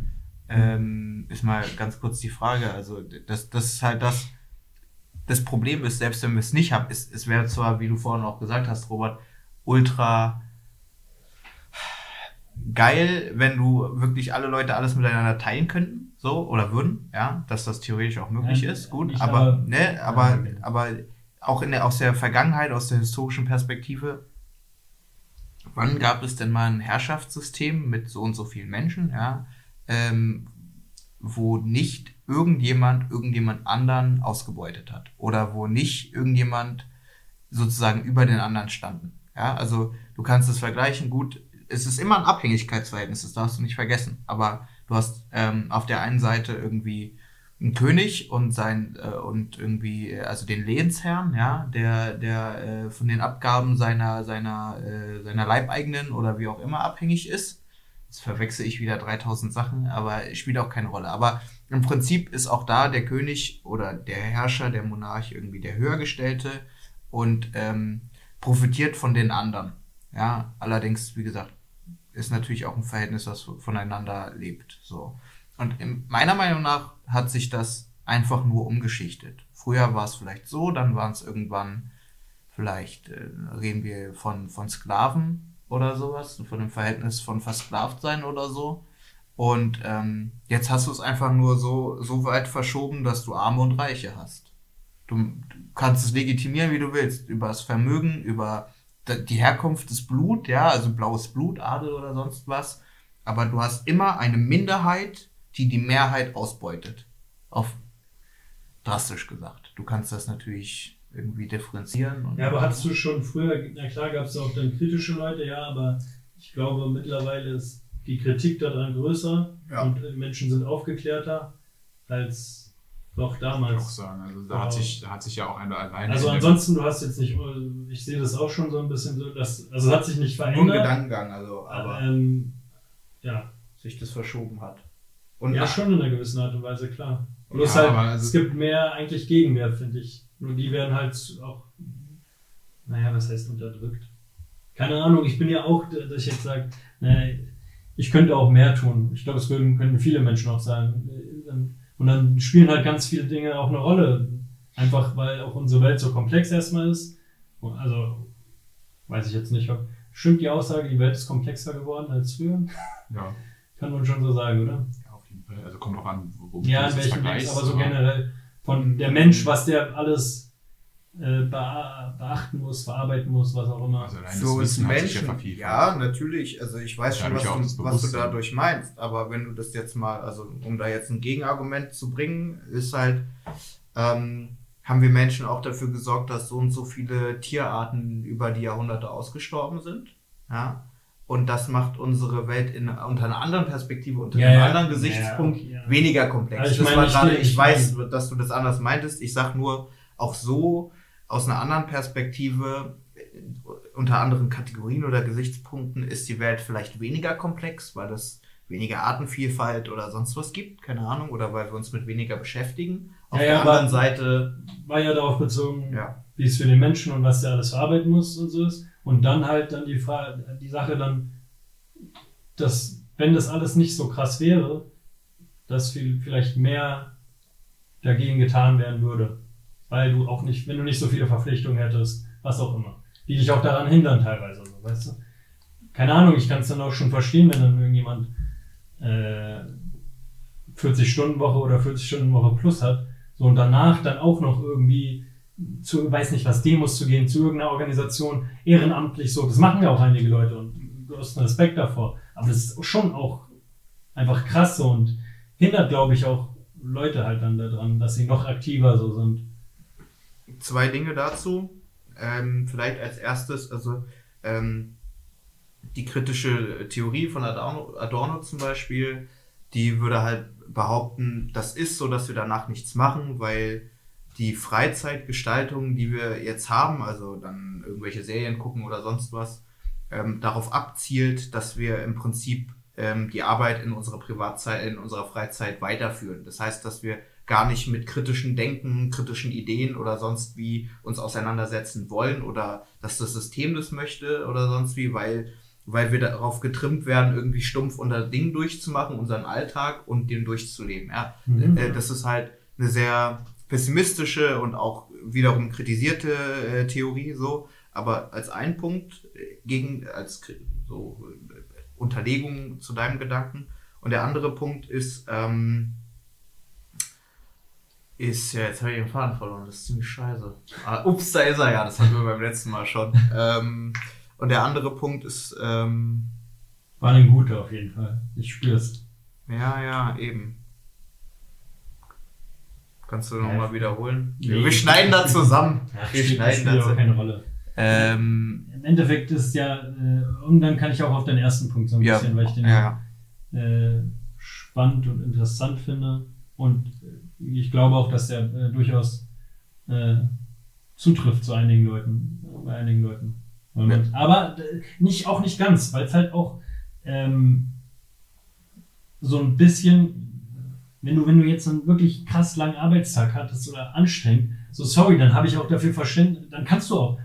ähm, ist mal ganz kurz die Frage. Also das, das ist halt das. Das Problem ist, selbst wenn wir es nicht haben, ist, es wäre zwar, wie du vorhin auch gesagt hast, Robert, ultra geil, wenn du wirklich alle Leute alles miteinander teilen könnten, so oder würden, ja, dass das theoretisch auch möglich Ja, ist, gut, aber, aber- ne, aber, Ja, okay. aber auch in der, aus der Vergangenheit, aus der historischen Perspektive, wann gab es denn mal ein Herrschaftssystem mit so und so vielen Menschen, ja, ähm, wo nicht irgendjemand irgendjemand anderen ausgebeutet hat oder wo nicht irgendjemand sozusagen über den anderen standen. Ja, also du kannst es vergleichen, gut, es ist immer ein Abhängigkeitsverhältnis, das darfst du nicht vergessen. Aber du hast ähm, auf der einen Seite irgendwie einen König und sein äh, und irgendwie äh, also den Lehensherrn, ja, der der äh, von den Abgaben seiner seiner äh, seiner Leibeigenen oder wie auch immer abhängig ist. Jetzt verwechsel ich wieder 3000 Sachen, aber spielt auch keine Rolle. Aber im Prinzip ist auch da der König oder der Herrscher, der Monarch irgendwie der Höhergestellte und ähm, profitiert von den anderen. Ja, allerdings, wie gesagt, ist natürlich auch ein Verhältnis, das voneinander lebt. So. Und in, meiner Meinung nach hat sich das einfach nur umgeschichtet. Früher war es vielleicht so, dann waren es irgendwann, vielleicht äh, reden wir von, von Sklaven oder sowas, von dem Verhältnis von versklavt sein oder so. Und ähm, jetzt hast du es einfach nur so, so weit verschoben, dass du Arme und Reiche hast. Du, du kannst es legitimieren, wie du willst. Über das Vermögen, über die Herkunft des Blut, ja, also blaues Blut, Adel oder sonst was. Aber du hast immer eine Minderheit, die die Mehrheit ausbeutet. Auf drastisch gesagt. Du kannst das natürlich irgendwie differenzieren. ja, aber hattest du schon früher, na klar gab es auch dann kritische Leute, ja, aber ich glaube mittlerweile ist die Kritik daran größer ja. und Menschen sind aufgeklärter als noch damals. Ich auch sagen. Also da hat sich, da hat sich ja auch einer alleine. Also ansonsten, du hast jetzt nicht, ich sehe das auch schon so ein bisschen so, dass, also hat sich nicht verändert. Nur Gedankengang, also, aber ähm, ja. sich das verschoben hat. Und ja, schon in einer gewissen Art und Weise, klar. Bloß ja, halt, also es gibt mehr eigentlich Gegenwert, finde ich. Nur die werden halt auch, naja, was heißt unterdrückt? Keine Ahnung, ich bin ja auch, dass ich jetzt sage, naja, ich könnte auch mehr tun. Ich glaube, es könnten viele Menschen auch sagen. Und dann spielen halt ganz viele Dinge auch eine Rolle. Einfach weil auch unsere Welt so komplex erstmal ist. Also, weiß ich jetzt nicht, stimmt die Aussage, die Welt ist komplexer geworden als früher? Ja. Kann man schon so sagen, oder? Also kommt auch an, wo Ja, in welchem Dings, aber so generell von der Mensch, was der alles äh, beachten muss, verarbeiten muss, was auch immer. Also Für uns Menschen, ja, ja, natürlich. Also ich weiß schon, was du, was du dadurch meinst. Aber wenn du das jetzt mal, also um da jetzt ein Gegenargument zu bringen, ist halt, ähm, haben wir Menschen auch dafür gesorgt, dass so und so viele Tierarten über die Jahrhunderte ausgestorben sind. Ja. Und das macht unsere Welt in, unter einer anderen Perspektive, unter ja, einem ja. anderen Gesichtspunkt ja, weniger komplex. Also ich, meine, ich, grade, ich, ich weiß, dass du das anders meintest. Ich sag nur, auch so aus einer anderen Perspektive, unter anderen Kategorien oder Gesichtspunkten, ist die Welt vielleicht weniger komplex, weil es weniger Artenvielfalt oder sonst was gibt, keine Ahnung, oder weil wir uns mit weniger beschäftigen. Auf ja, der ja, anderen Seite. War ja darauf bezogen, ja. wie es für den Menschen und was der alles verarbeiten muss und so ist. Und dann halt dann die Frage, die Sache dann, dass, wenn das alles nicht so krass wäre, dass viel, vielleicht mehr dagegen getan werden würde weil du auch nicht, wenn du nicht so viele Verpflichtungen hättest, was auch immer, die dich auch daran hindern teilweise, so, weißt du? Keine Ahnung, ich kann es dann auch schon verstehen, wenn dann irgendjemand äh, 40-Stunden-Woche oder 40-Stunden-Woche plus hat, so und danach dann auch noch irgendwie zu, weiß nicht was, Demos zu gehen, zu irgendeiner Organisation, ehrenamtlich so, das machen ja auch einige Leute und du hast einen Respekt davor. Aber das ist schon auch einfach krass so und hindert, glaube ich, auch Leute halt dann daran, dass sie noch aktiver so sind zwei Dinge dazu. Ähm, vielleicht als erstes, also ähm, die kritische Theorie von Adorno, Adorno zum Beispiel, die würde halt behaupten, das ist so, dass wir danach nichts machen, weil die Freizeitgestaltung, die wir jetzt haben, also dann irgendwelche Serien gucken oder sonst was, ähm, darauf abzielt, dass wir im Prinzip ähm, die Arbeit in unserer Privatzeit, in unserer Freizeit weiterführen. Das heißt, dass wir gar nicht mit kritischen Denken, kritischen Ideen oder sonst wie uns auseinandersetzen wollen oder dass das System das möchte oder sonst wie, weil, weil wir darauf getrimmt werden, irgendwie stumpf unter Dingen durchzumachen, unseren Alltag und den durchzuleben. Ja, mhm. Äh, das ist halt eine sehr pessimistische und auch wiederum kritisierte äh, Theorie so. Aber als ein Punkt äh, gegen, als so äh, Unterlegung zu deinem Gedanken. Und der andere Punkt ist, ähm, ist, ja, jetzt habe ich den Faden verloren, das ist ziemlich scheiße. Ah, ups, da ist er ja, das hatten wir beim letzten Mal schon. ähm, und der andere Punkt ist. Ähm, War ein guter auf jeden Fall. Ich spür's. Ja, ja, eben. Kannst du nochmal wiederholen? Nee, wir schneiden da zusammen. Ja, wir schneiden da zusammen. keine Rolle. Ähm, Im Endeffekt ist ja, äh, und dann kann ich auch auf den ersten Punkt so ein ja, bisschen, weil ich den ja. äh, spannend und interessant finde. Und ich glaube auch, dass der äh, durchaus äh, zutrifft zu einigen Leuten, bei einigen Leuten. Ja. Aber äh, nicht, auch nicht ganz, weil es halt auch ähm, so ein bisschen, wenn du, wenn du jetzt einen wirklich krass langen Arbeitstag hattest oder anstrengend, so sorry, dann habe ich auch dafür Verständnis, dann kannst du auch,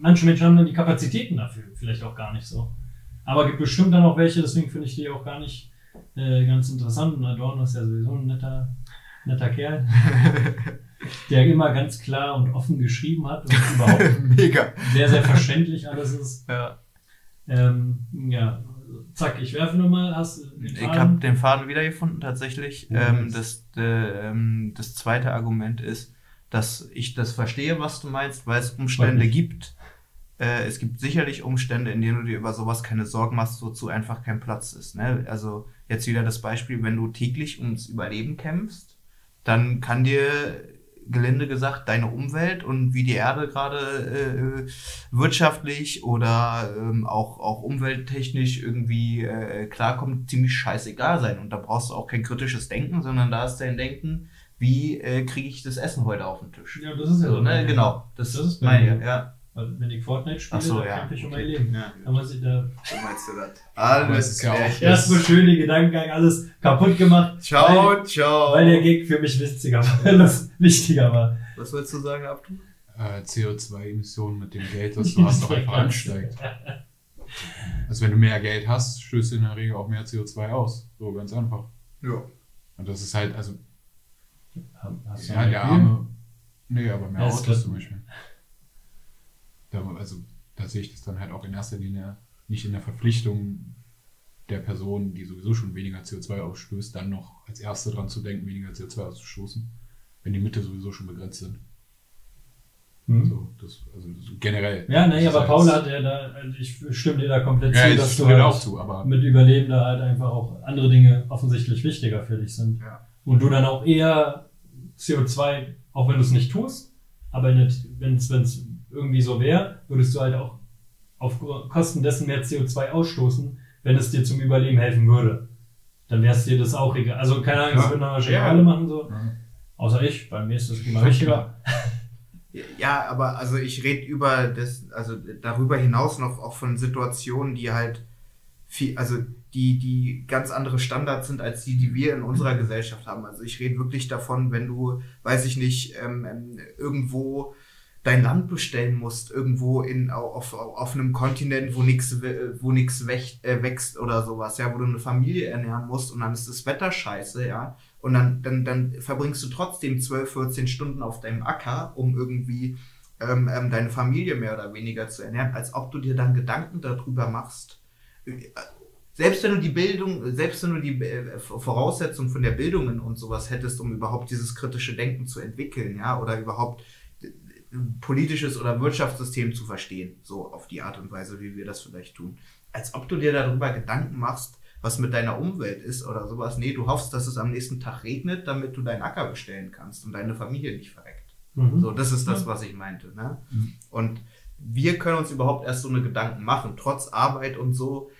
manche Menschen haben dann die Kapazitäten dafür, vielleicht auch gar nicht so. Aber gibt bestimmt dann auch welche, deswegen finde ich die auch gar nicht äh, ganz interessant. Und Adorno ist ja sowieso ein netter, netter Kerl, der immer ganz klar und offen geschrieben hat und überhaupt Mega. sehr, sehr verständlich alles ist. Ja. Ähm, ja, zack, ich werfe nochmal, hast den Ich Faden? habe den Faden wiedergefunden tatsächlich. Ja, ähm, das, äh, ähm, das zweite Argument ist, dass ich das verstehe, was du meinst, weil es Umstände gibt. Äh, es gibt sicherlich Umstände, in denen du dir über sowas keine Sorgen machst, wozu einfach kein Platz ist. Ne? Also jetzt wieder das Beispiel, wenn du täglich ums Überleben kämpfst, dann kann dir gelinde gesagt deine Umwelt und wie die Erde gerade äh, wirtschaftlich oder ähm, auch, auch umwelttechnisch irgendwie äh, klarkommt, ziemlich scheißegal sein. Und da brauchst du auch kein kritisches Denken, sondern da ist dein Denken, wie äh, kriege ich das Essen heute auf den Tisch. Ja, das ist ja So, ne? Genau, das, Das ist meine ich, ja. Weil wenn ich Fortnite spiele, so, dann ja. kämpfe ich um mein. Leben. Ja. Da muss ich da So meinst du das. Alles es ist ja auch- klärchen. erstmal schön den Gedankengang alles kaputt gemacht. Ciao, weil, ciao. weil der Gig für mich witziger war. das wichtiger war. Was willst du sagen, Abdu? äh, CO2-Emissionen mit dem Geld, das du hast, doch einfach ansteigt. Also wenn du mehr Geld hast, stößt du in der Regel auch mehr CO2 aus. So ganz einfach. Ja. Und das ist halt, also, Hast du ja, der arme. Nee, aber mehr Autos zum Beispiel. Also, da sehe ich das dann halt auch in erster Linie nicht in der Verpflichtung der Person, die sowieso schon weniger CO2 ausstößt, dann noch als Erste dran zu denken, weniger CO2 auszustoßen, wenn die Mittel sowieso schon begrenzt sind. Hm. So, das, also so generell. Ja, nee, aber halt- Paul hat ja da, also ich stimme dir da komplett Ja, zu, ich dass du stimme halt auch zu, aber mit Überleben da halt einfach auch andere Dinge offensichtlich wichtiger für dich sind. Ja. Und du dann auch eher CO2, auch wenn du es nicht tust, aber wenn es irgendwie so wäre, würdest du halt auch auf Kosten dessen mehr CO2 ausstoßen, wenn es dir zum Überleben helfen würde. Dann wäre es dir das auch egal. Also keine Ahnung, das Ja. würden dann wahrscheinlich Ja. alle machen so. Ja. Außer ich, bei mir ist das immer wichtiger. Ja, aber also ich rede über das, also darüber hinaus noch auch von Situationen, die halt viel, also die, die ganz andere Standards sind als die, die wir in unserer Gesellschaft haben. Also ich rede wirklich davon, wenn du, weiß ich nicht, ähm, ähm, irgendwo dein Land bestellen musst, irgendwo in auf, auf, einem Kontinent, wo nichts wo nix äh, wächst oder sowas, ja, wo du eine Familie ernähren musst und dann ist das Wetter scheiße, ja. Und dann, dann, dann verbringst du trotzdem 12, 14 Stunden auf deinem Acker, um irgendwie ähm, ähm, deine Familie mehr oder weniger zu ernähren, als ob du dir dann Gedanken darüber machst. Selbst wenn du die Bildung, selbst wenn du die äh, Voraussetzung von der Bildung und sowas hättest, um überhaupt dieses kritische Denken zu entwickeln, ja, oder überhaupt politisches oder Wirtschaftssystem zu verstehen, so auf die Art und Weise, wie wir das vielleicht tun. Als ob du dir darüber Gedanken machst, was mit deiner Umwelt ist oder sowas. Nee, du hoffst, dass es am nächsten Tag regnet, damit du deinen Acker bestellen kannst und deine Familie nicht verreckt. Mhm. So, das ist das, was ich meinte. Ne? Und wir können uns überhaupt erst so eine Gedanken machen, trotz Arbeit und so,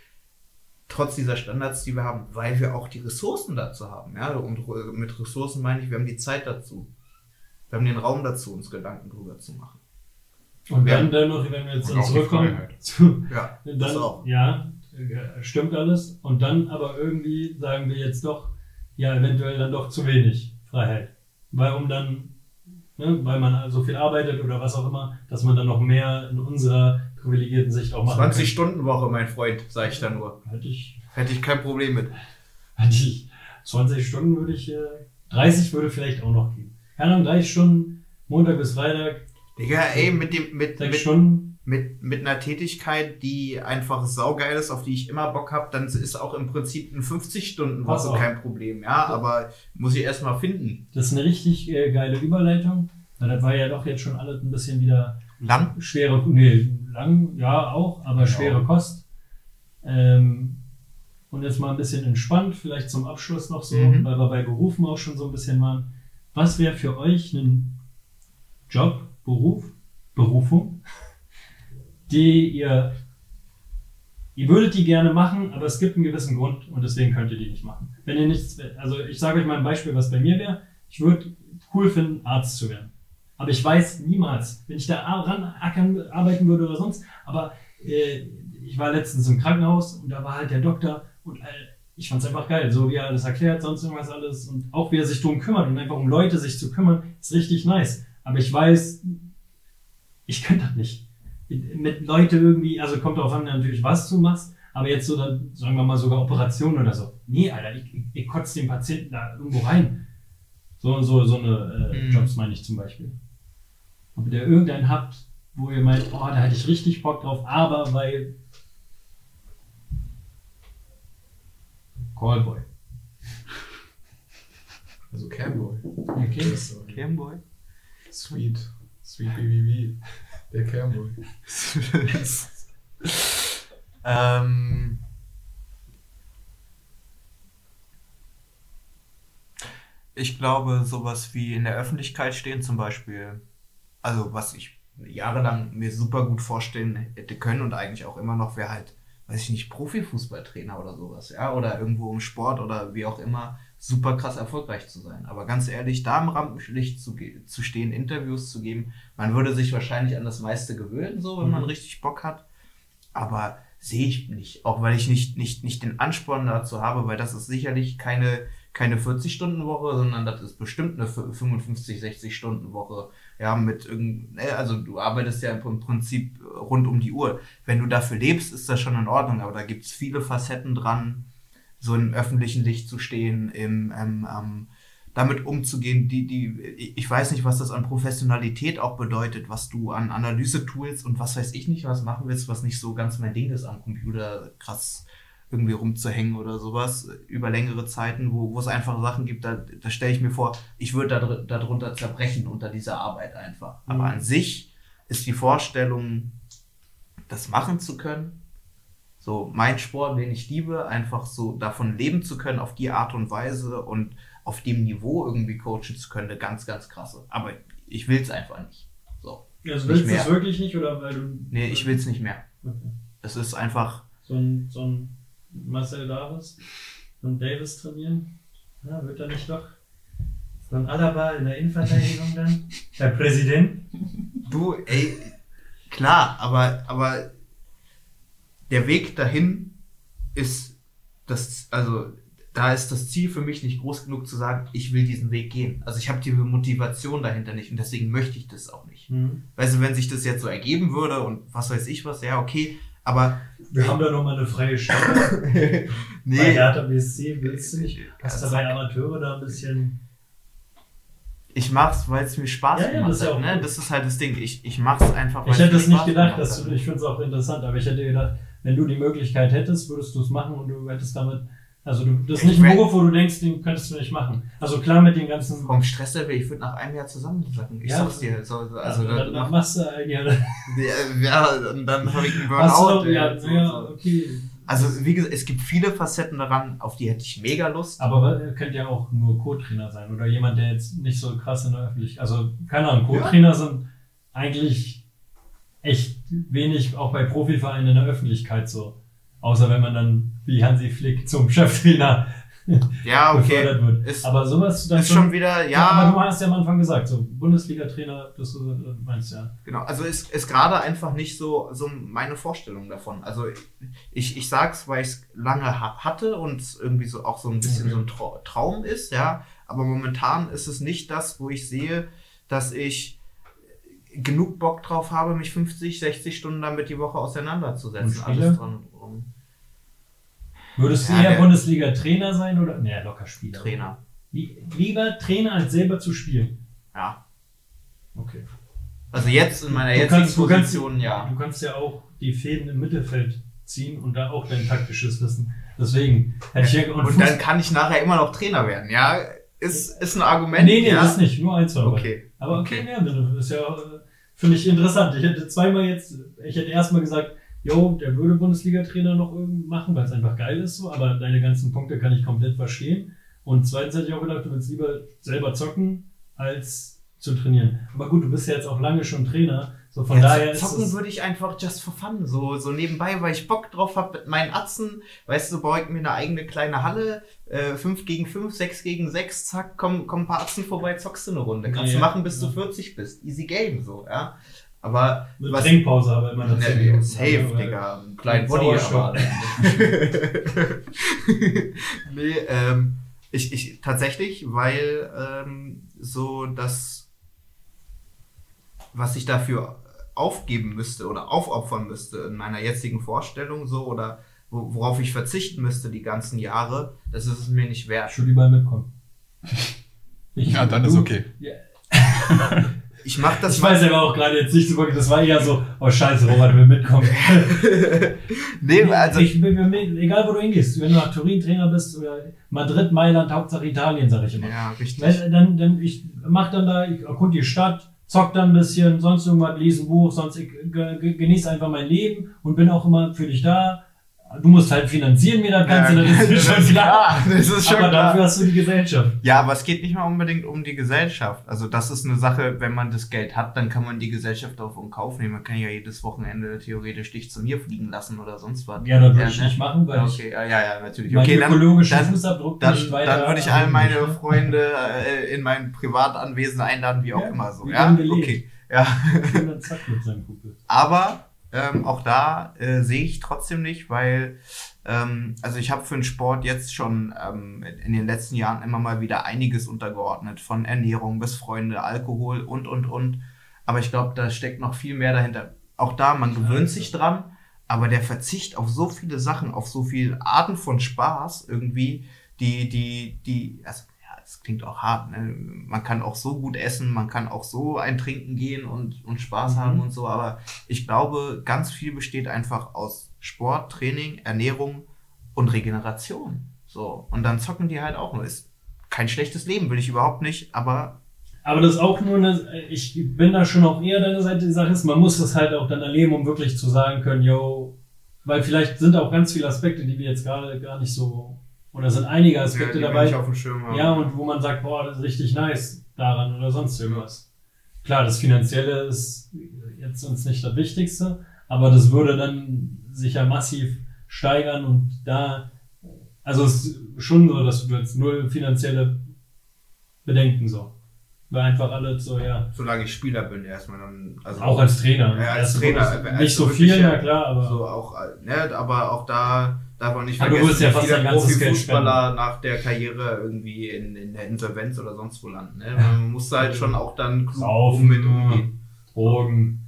trotz dieser Standards, die wir haben, weil wir auch die Ressourcen dazu haben. Ja? Und äh, mit Ressourcen meine ich, wir haben die Zeit dazu. Wir haben den Raum dazu, uns Gedanken drüber zu machen. Und Ja. dann, dann noch, wenn wir jetzt dann zurückkommen zu, Ja, dann, ja, äh, stimmt alles. Und dann aber irgendwie sagen wir jetzt doch, ja, eventuell dann doch zu wenig Freiheit. Weil um dann, ne, weil man so viel arbeitet oder was auch immer, dass man dann noch mehr in unserer privilegierten Sicht auch machen 20 Stunden Woche, mein Freund, sage ich da nur. Hätte ich, Hätte ich kein Problem mit. hätte ich 20 Stunden würde ich, äh, 30 würde vielleicht auch noch gehen. Keine Ahnung, 30 Stunden, Montag bis Freitag, Digga, ey, mit dem, mit, 6 mit, Stunden. mit, mit einer Tätigkeit, die einfach saugeil ist, auf die ich immer Bock habe, dann ist auch im Prinzip ein 50-Stunden-Woche Pass auf. kein Problem, ja, aber muss ich erstmal finden. Das ist eine richtig äh, geile Überleitung. Weil das war ja doch jetzt schon alles ein bisschen wieder Lang? schwere, nee, lang, ja auch, aber Ja. schwere Kost. Ähm, und jetzt mal ein bisschen entspannt, vielleicht zum Abschluss noch so, Mhm. weil wir bei Berufen auch schon so ein bisschen waren. Was wäre für euch ein Job, Beruf, Berufung, die ihr, ihr würdet die gerne machen, aber es gibt einen gewissen Grund und deswegen könnt ihr die nicht machen. Wenn ihr nichts, also ich sage euch mal ein Beispiel, was bei mir wäre. Ich würde cool finden, Arzt zu werden. Aber ich weiß niemals, wenn ich da ran arbeiten würde oder sonst, aber äh, ich war letztens im Krankenhaus und da war halt der Doktor und ich fand es einfach geil, so wie er alles erklärt, sonst irgendwas alles und auch wie er sich drum kümmert und einfach um Leute sich zu kümmern, ist richtig nice. Aber ich weiß, ich könnte das nicht. Mit Leute irgendwie, also kommt darauf an natürlich, was du machst, aber jetzt so, dann, sagen wir mal sogar Operationen oder so. Nee, Alter, ich, ich, ich kotze den Patienten da irgendwo rein. So, so, so eine äh, Mhm. Jobs meine ich zum Beispiel. Ob ihr irgendeinen habt, wo ihr meint, oh, da hätte ich richtig Bock drauf, aber weil Callboy. Also Camboy. Okay. Camboy. Sweet. Sweet BBB. Der Camboy. ähm, ich glaube, sowas wie in der Öffentlichkeit stehen zum Beispiel, also was ich jahrelang mir super gut vorstellen hätte können und eigentlich auch immer noch wäre halt, weiß ich nicht, Profifußballtrainer oder sowas, ja, oder irgendwo im Sport oder wie auch immer, super krass erfolgreich zu sein. Aber ganz ehrlich, da im Rampenlicht zu, zu stehen, Interviews zu geben, man würde sich wahrscheinlich an das meiste gewöhnen, so, wenn Mhm. man richtig Bock hat. Aber sehe ich nicht. Auch weil ich nicht, nicht, nicht den Ansporn dazu habe, weil das ist sicherlich keine, keine 40-Stunden-Woche, sondern das ist bestimmt eine 55, 60-Stunden-Woche. Ja, mit irgend, ne, also du arbeitest ja im Prinzip rund um die Uhr. Wenn du dafür lebst, ist das schon in Ordnung, aber da gibt's viele Facetten dran, so im öffentlichen Licht zu stehen, im, ähm, ähm, damit umzugehen, die, die, ich weiß nicht, was das an Professionalität auch bedeutet, was du an Analyse-Tools und was weiß ich nicht, was machen willst, was nicht so ganz mein Ding ist, am Computer krass irgendwie rumzuhängen oder sowas über längere Zeiten, wo, wo es einfach Sachen gibt, da, da stelle ich mir vor, ich würde da, darunter zerbrechen unter dieser Arbeit einfach. Aber Mhm. an sich ist die Vorstellung, das machen zu können, so mein Sport, den ich liebe, einfach so davon leben zu können auf die Art und Weise und auf dem Niveau irgendwie coachen zu können, eine ganz, ganz krasse. Aber ich will es einfach nicht. So. Also willst du es wirklich nicht oder weil du. Nee, ich will es nicht mehr. Okay. Es ist einfach, So ein, so ein Marcel Davis und Davis trainieren? Ja, wird er nicht doch so ein Alaba in der Innenverteidigung dann? Herr Präsident? du, ey, klar, aber, aber der Weg dahin ist das, also da ist das Ziel für mich nicht groß genug zu sagen, ich will diesen Weg gehen. Also ich habe die Motivation dahinter nicht und deswegen möchte ich das auch nicht. Hm. Weißt du, wenn sich das jetzt so ergeben würde und was weiß ich was, ja, okay, aber Wir haben da noch mal eine freie Stelle. Bei nee, Hertha BSC willst du nicht? Hast du bei Amateure da ein bisschen. ich mach's, weil es mir Spaß Ja, ja, gemacht das ist ja Ne? Das ist halt das Ding. Ich, ich mach's einfach, weil Ich hätte es nicht Spaß gedacht, dass du, ich finde es auch interessant, aber ich hätte gedacht, wenn du die Möglichkeit hättest, würdest du es machen und du hättest damit, also du, das ist Ich nicht ein Beruf, wo du denkst, den könntest du nicht machen. Also klar mit den ganzen, Vom Stresslevel, ich würde nach einem Jahr zusammensacken. Ich Ja, sag's dir. So, so, also, also, da- dann, dann machst du ein Jahr, ja, ja, dann, habe ich einen Burnout. doch, ja, so, ja, so. okay. Also, wie gesagt, es gibt viele Facetten daran, auf die hätte ich mega Lust. Aber er könnte ja auch nur Co-Trainer sein oder jemand, der jetzt nicht so krass in der Öffentlichkeit, also keine Ahnung, Co-Trainer sind eigentlich echt wenig, auch bei Profivereinen in der Öffentlichkeit so. Außer wenn man dann wie Hansi Flick zum Cheftrainer Ja, okay. befördert wird. Ist, aber sowas dann ist schon wieder, Ja, aber du hast ja am Anfang gesagt, so Bundesliga-Trainer, das du äh, meinst ja. genau. Also ist, ist gerade einfach nicht so, so meine Vorstellung davon. Also ich, ich sag's, weil ich es lange ha hatte und es irgendwie so auch so ein bisschen Okay. so ein Trau Traum ist, ja. Aber momentan ist es nicht das, wo ich sehe, dass ich genug Bock drauf habe, mich 50, 60 Stunden damit die Woche auseinanderzusetzen. Alles dran und drum. Würdest Ja, du eher Bundesliga-Trainer sein oder? Nee, locker Spieler. Trainer. Lie- Lieber Trainer als selber zu spielen. Ja. Okay. Also jetzt in meiner Du jetzigen kannst, du, kannst, Position, ja. du kannst ja auch die Fäden im Mittelfeld ziehen und da auch dein taktisches Wissen. Deswegen hätte ich ja Und, Fuß- dann kann ich nachher immer noch Trainer werden, ja. Ist, ist ein Argument. Nee, nee, ja? das nicht, nur eins dabei. Okay. Aber okay, Okay. ja, das ist ja, äh, finde ich interessant. Ich hätte zweimal jetzt, ich hätte erstmal gesagt, jo, der würde Bundesliga-Trainer noch irgendwie machen, weil es einfach geil ist so, aber deine ganzen Punkte kann ich komplett verstehen. Und zweitens hätte ich auch gedacht, du willst lieber selber zocken, als zu trainieren. Aber gut, du bist ja jetzt auch lange schon Trainer, so von ja, daher ist zocken es, würde ich einfach just for fun, so, so nebenbei, weil ich Bock drauf habe mit meinen Atzen. Weißt du, baue ich mir eine eigene kleine Halle, äh, 5 gegen 5, 6 gegen 6, zack, komm, komm ein paar Atzen vorbei, zockst du eine Runde. Kannst Ja, du machen, bis ja. du 40 bist. Easy Game, so, ja. Aber mit was- Trinkpause aber immer nee, Minuten, safe, aber- Digga. Ein kleinen Body, aber. nee, ähm, ich, ich, tatsächlich, weil ähm, so das, was ich dafür aufgeben müsste oder aufopfern müsste in meiner jetzigen Vorstellung so oder wo, worauf ich verzichten müsste die ganzen Jahre, das ist es mir nicht wert. Würde lieber mitkommen. Ich- Ja, dann ist du- okay. Ja. ich mache das Ich weiß aber auch gerade jetzt nicht so wirklich, das war eher so, oh scheiße, Robert will mitkommen. nee, also ich, mir- egal wo du hingehst, wenn du nach Turin Trainer bist oder Madrid, Mailand, Hauptsache Italien, sage ich immer. ja, richtig. Weil, dann, dann, ich mach dann da, ich erkund die Stadt, zock dann ein bisschen, sonst irgendwas, lese ein Buch, sonst ich ge- ge- genieße einfach mein Leben und bin auch immer für dich da. Du musst halt finanzieren mir das Ganze, das ist schon klar. Das ist schon Aber klar. dafür hast du die Gesellschaft. Ja, aber es geht nicht mal unbedingt um die Gesellschaft. Also das ist eine Sache, wenn man das Geld hat, dann kann man die Gesellschaft auch in Kauf nehmen. Man kann ja jedes Wochenende theoretisch dich zu mir fliegen lassen oder sonst was. Ja, das würde ich ne? nicht machen, weil Okay, ja, ja, ja, natürlich. ich Okay, dann, ökologischen dann, Fußabdruck dann, nicht weiter. dann würde ich all meine. Freunde äh, in mein Privatanwesen einladen, wie auch Ja, immer so. Ja, okay. Ja. Zack mit seinem Kumpel. Aber ähm, auch da äh, sehe ich trotzdem nicht, weil ähm, also ich habe für den Sport jetzt schon ähm, in den letzten Jahren immer mal wieder einiges untergeordnet, von Ernährung bis Freunde, Alkohol und und und. Aber ich glaube, da steckt noch viel mehr dahinter. Auch da, man gewöhnt sich dran, aber der Verzicht auf so viele Sachen, auf so viele Arten von Spaß irgendwie, die, die, die, also ja, es klingt auch hart, ne? Man kann auch so gut essen, man kann auch so ein Trinken gehen und, und Spaß Mhm. haben und so, aber ich glaube, ganz viel besteht einfach aus Sport, Training, Ernährung und Regeneration. So. Und dann zocken die halt auch nur. Ist kein schlechtes Leben, will ich überhaupt nicht, aber Aber das ist auch nur eine, ich bin da schon auf eher deiner Seite. Die Sache ist, man muss das halt auch dann erleben, um wirklich zu sagen können, yo, weil vielleicht sind auch ganz viele Aspekte, die wir jetzt gerade gar nicht so, oder sind einige Aspekte dabei, Schirm haben. ja, und wo man sagt, boah, das ist richtig nice daran oder sonst irgendwas. Klar, das Finanzielle ist jetzt uns nicht das Wichtigste, aber das würde dann sicher massiv steigern und da, also es ist schon so, dass du jetzt null finanzielle Bedenken so. Weil einfach alles so, ja. Solange ich Spieler bin, erstmal dann. Also Auch als Trainer. Ja, als Erst Trainer, bewusst. als Nicht so viel, ja, klar, aber. So auch, ne, aber auch da darf man nicht Aber du vergessen, willst ja viele Profifußballer nach der Karriere irgendwie in, in der Insolvenz oder sonst wo landen. Ne? Man muss halt schon auch dann klug Saufen, um mit umgehen. Drogen.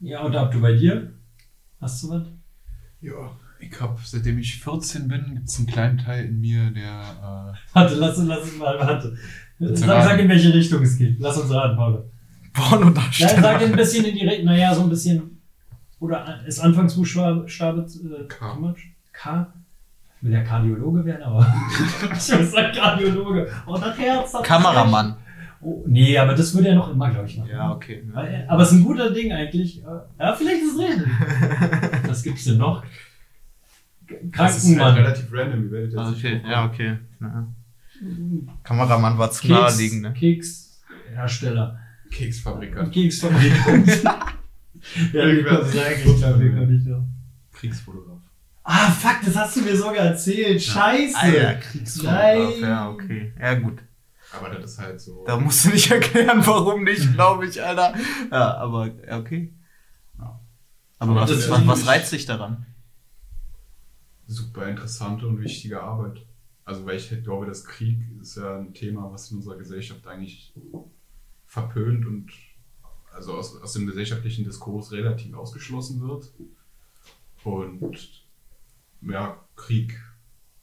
Ja, und ab du bei dir? Hast du was? Ja, ich habe, seitdem ich 14 bin, gibt es einen kleinen Teil in mir, der Warte, lass, uns- lass uns mal, warte. Sag, sag in welche Richtung es geht. Lass uns raten, Paul. Ja, Pornodarsteller. sag ein bisschen in die Richtung, naja, so ein bisschen. Oder ist Anfangsbuchstabe äh, K. too much? K? Ich will ja Kardiologe werden, aber. ich muss sagen Kardiologe. Oh, das Herz. Das Kameramann. Oh, nee, aber das würde er noch immer, glaube ich, machen. Ja, okay. Aber es ist ein guter Ding eigentlich. Ja, vielleicht ist es richtig. Was gibt's denn noch? das ist halt Krankenmann. relativ random. Ihr werdet jetzt Okay, nicht ja, okay. Ja. Kameramann war zu naheliegend, ne? Kekshersteller. Keksfabrikant, Keksfabrikant. ja, es eigentlich? da? Wie kommt ich drauf? Kriegsfotograf. Ah, fuck, das hast du mir sogar erzählt. Scheiße. Alter, Kriegsfotograf. Nein. Ja, okay. Ja, gut. Aber das ist halt so. Da musst du nicht erklären, warum nicht, glaube ich, Alter. Ja, aber, ja, okay. Ja. Aber Aber was, was, was reizt dich daran? super interessante und wichtige Arbeit. Also weil ich glaube, das Krieg ist ja ein Thema, was in unserer Gesellschaft eigentlich verpönt und also aus, aus dem gesellschaftlichen Diskurs relativ ausgeschlossen wird. Und ja, Krieg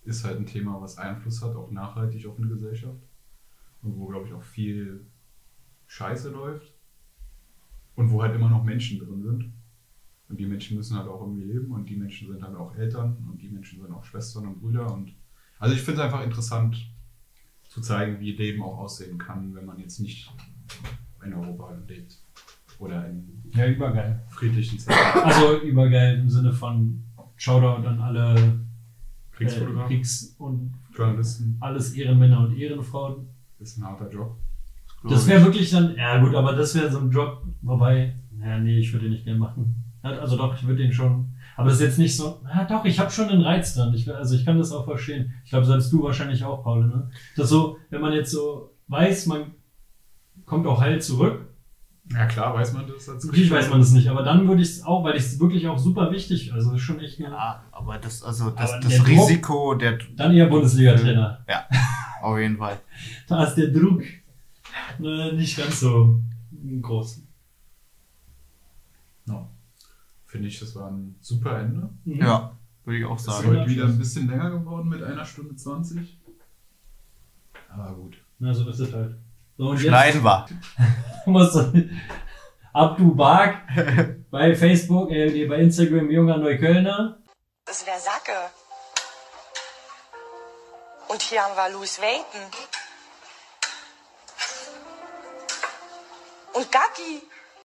ist halt ein Thema, was Einfluss hat, auch nachhaltig auf eine Gesellschaft. Und wo, glaube ich, auch viel Scheiße läuft. Und wo halt immer noch Menschen drin sind. Und die Menschen müssen halt auch irgendwie leben und die Menschen sind halt auch Eltern und die Menschen sind auch Schwestern und Brüder. Und also ich finde es einfach interessant zu zeigen, wie Leben auch aussehen kann, wenn man jetzt nicht in Europa lebt. Oder in Ja, übergeil. friedlichen Zeiten. Also übergeil im Sinne von Shoutout an alle äh, Kriegsfotograf, Kriegs- und Journalisten, alles Ehrenmänner und Ehrenfrauen. ist ein harter Job. Das wäre wirklich dann, ja gut, aber das wäre so ein Job, wobei, ja, nee, ich würde den nicht gerne machen. Also doch, ich würde den schon, aber das ist jetzt nicht so, ja doch, ich habe schon einen Reiz dran. Ich, also ich kann das auch verstehen. Ich glaube, selbst du wahrscheinlich auch, Paul, ne? Das so, wenn man jetzt so weiß, man kommt auch heil zurück, Ja klar, weiß man das als natürlich weiß man das nicht, aber dann würde ich es auch, weil ich es wirklich auch super wichtig, also ist schon echt, eine, Ja, aber das, also das, Aber das der Druck- Risiko, der, dann eher Bundesliga-Trainer. auf jeden Fall. Da ist der Druck äh, nicht ganz so groß. Ja. Finde ich, das war ein super Ende. Mhm. Ja, würde ich auch Ist sagen. heute wieder ein bisschen länger geworden mit einer Stunde 20. Aber gut. Na, so ist es halt. So, und Schneiden wir. musst du Abdu Bark bei Facebook, äh, nee, bei Instagram junger Neuköllner. Das wäre Sacke. Und hier haben wir Louis Vuitton. Und Gacki.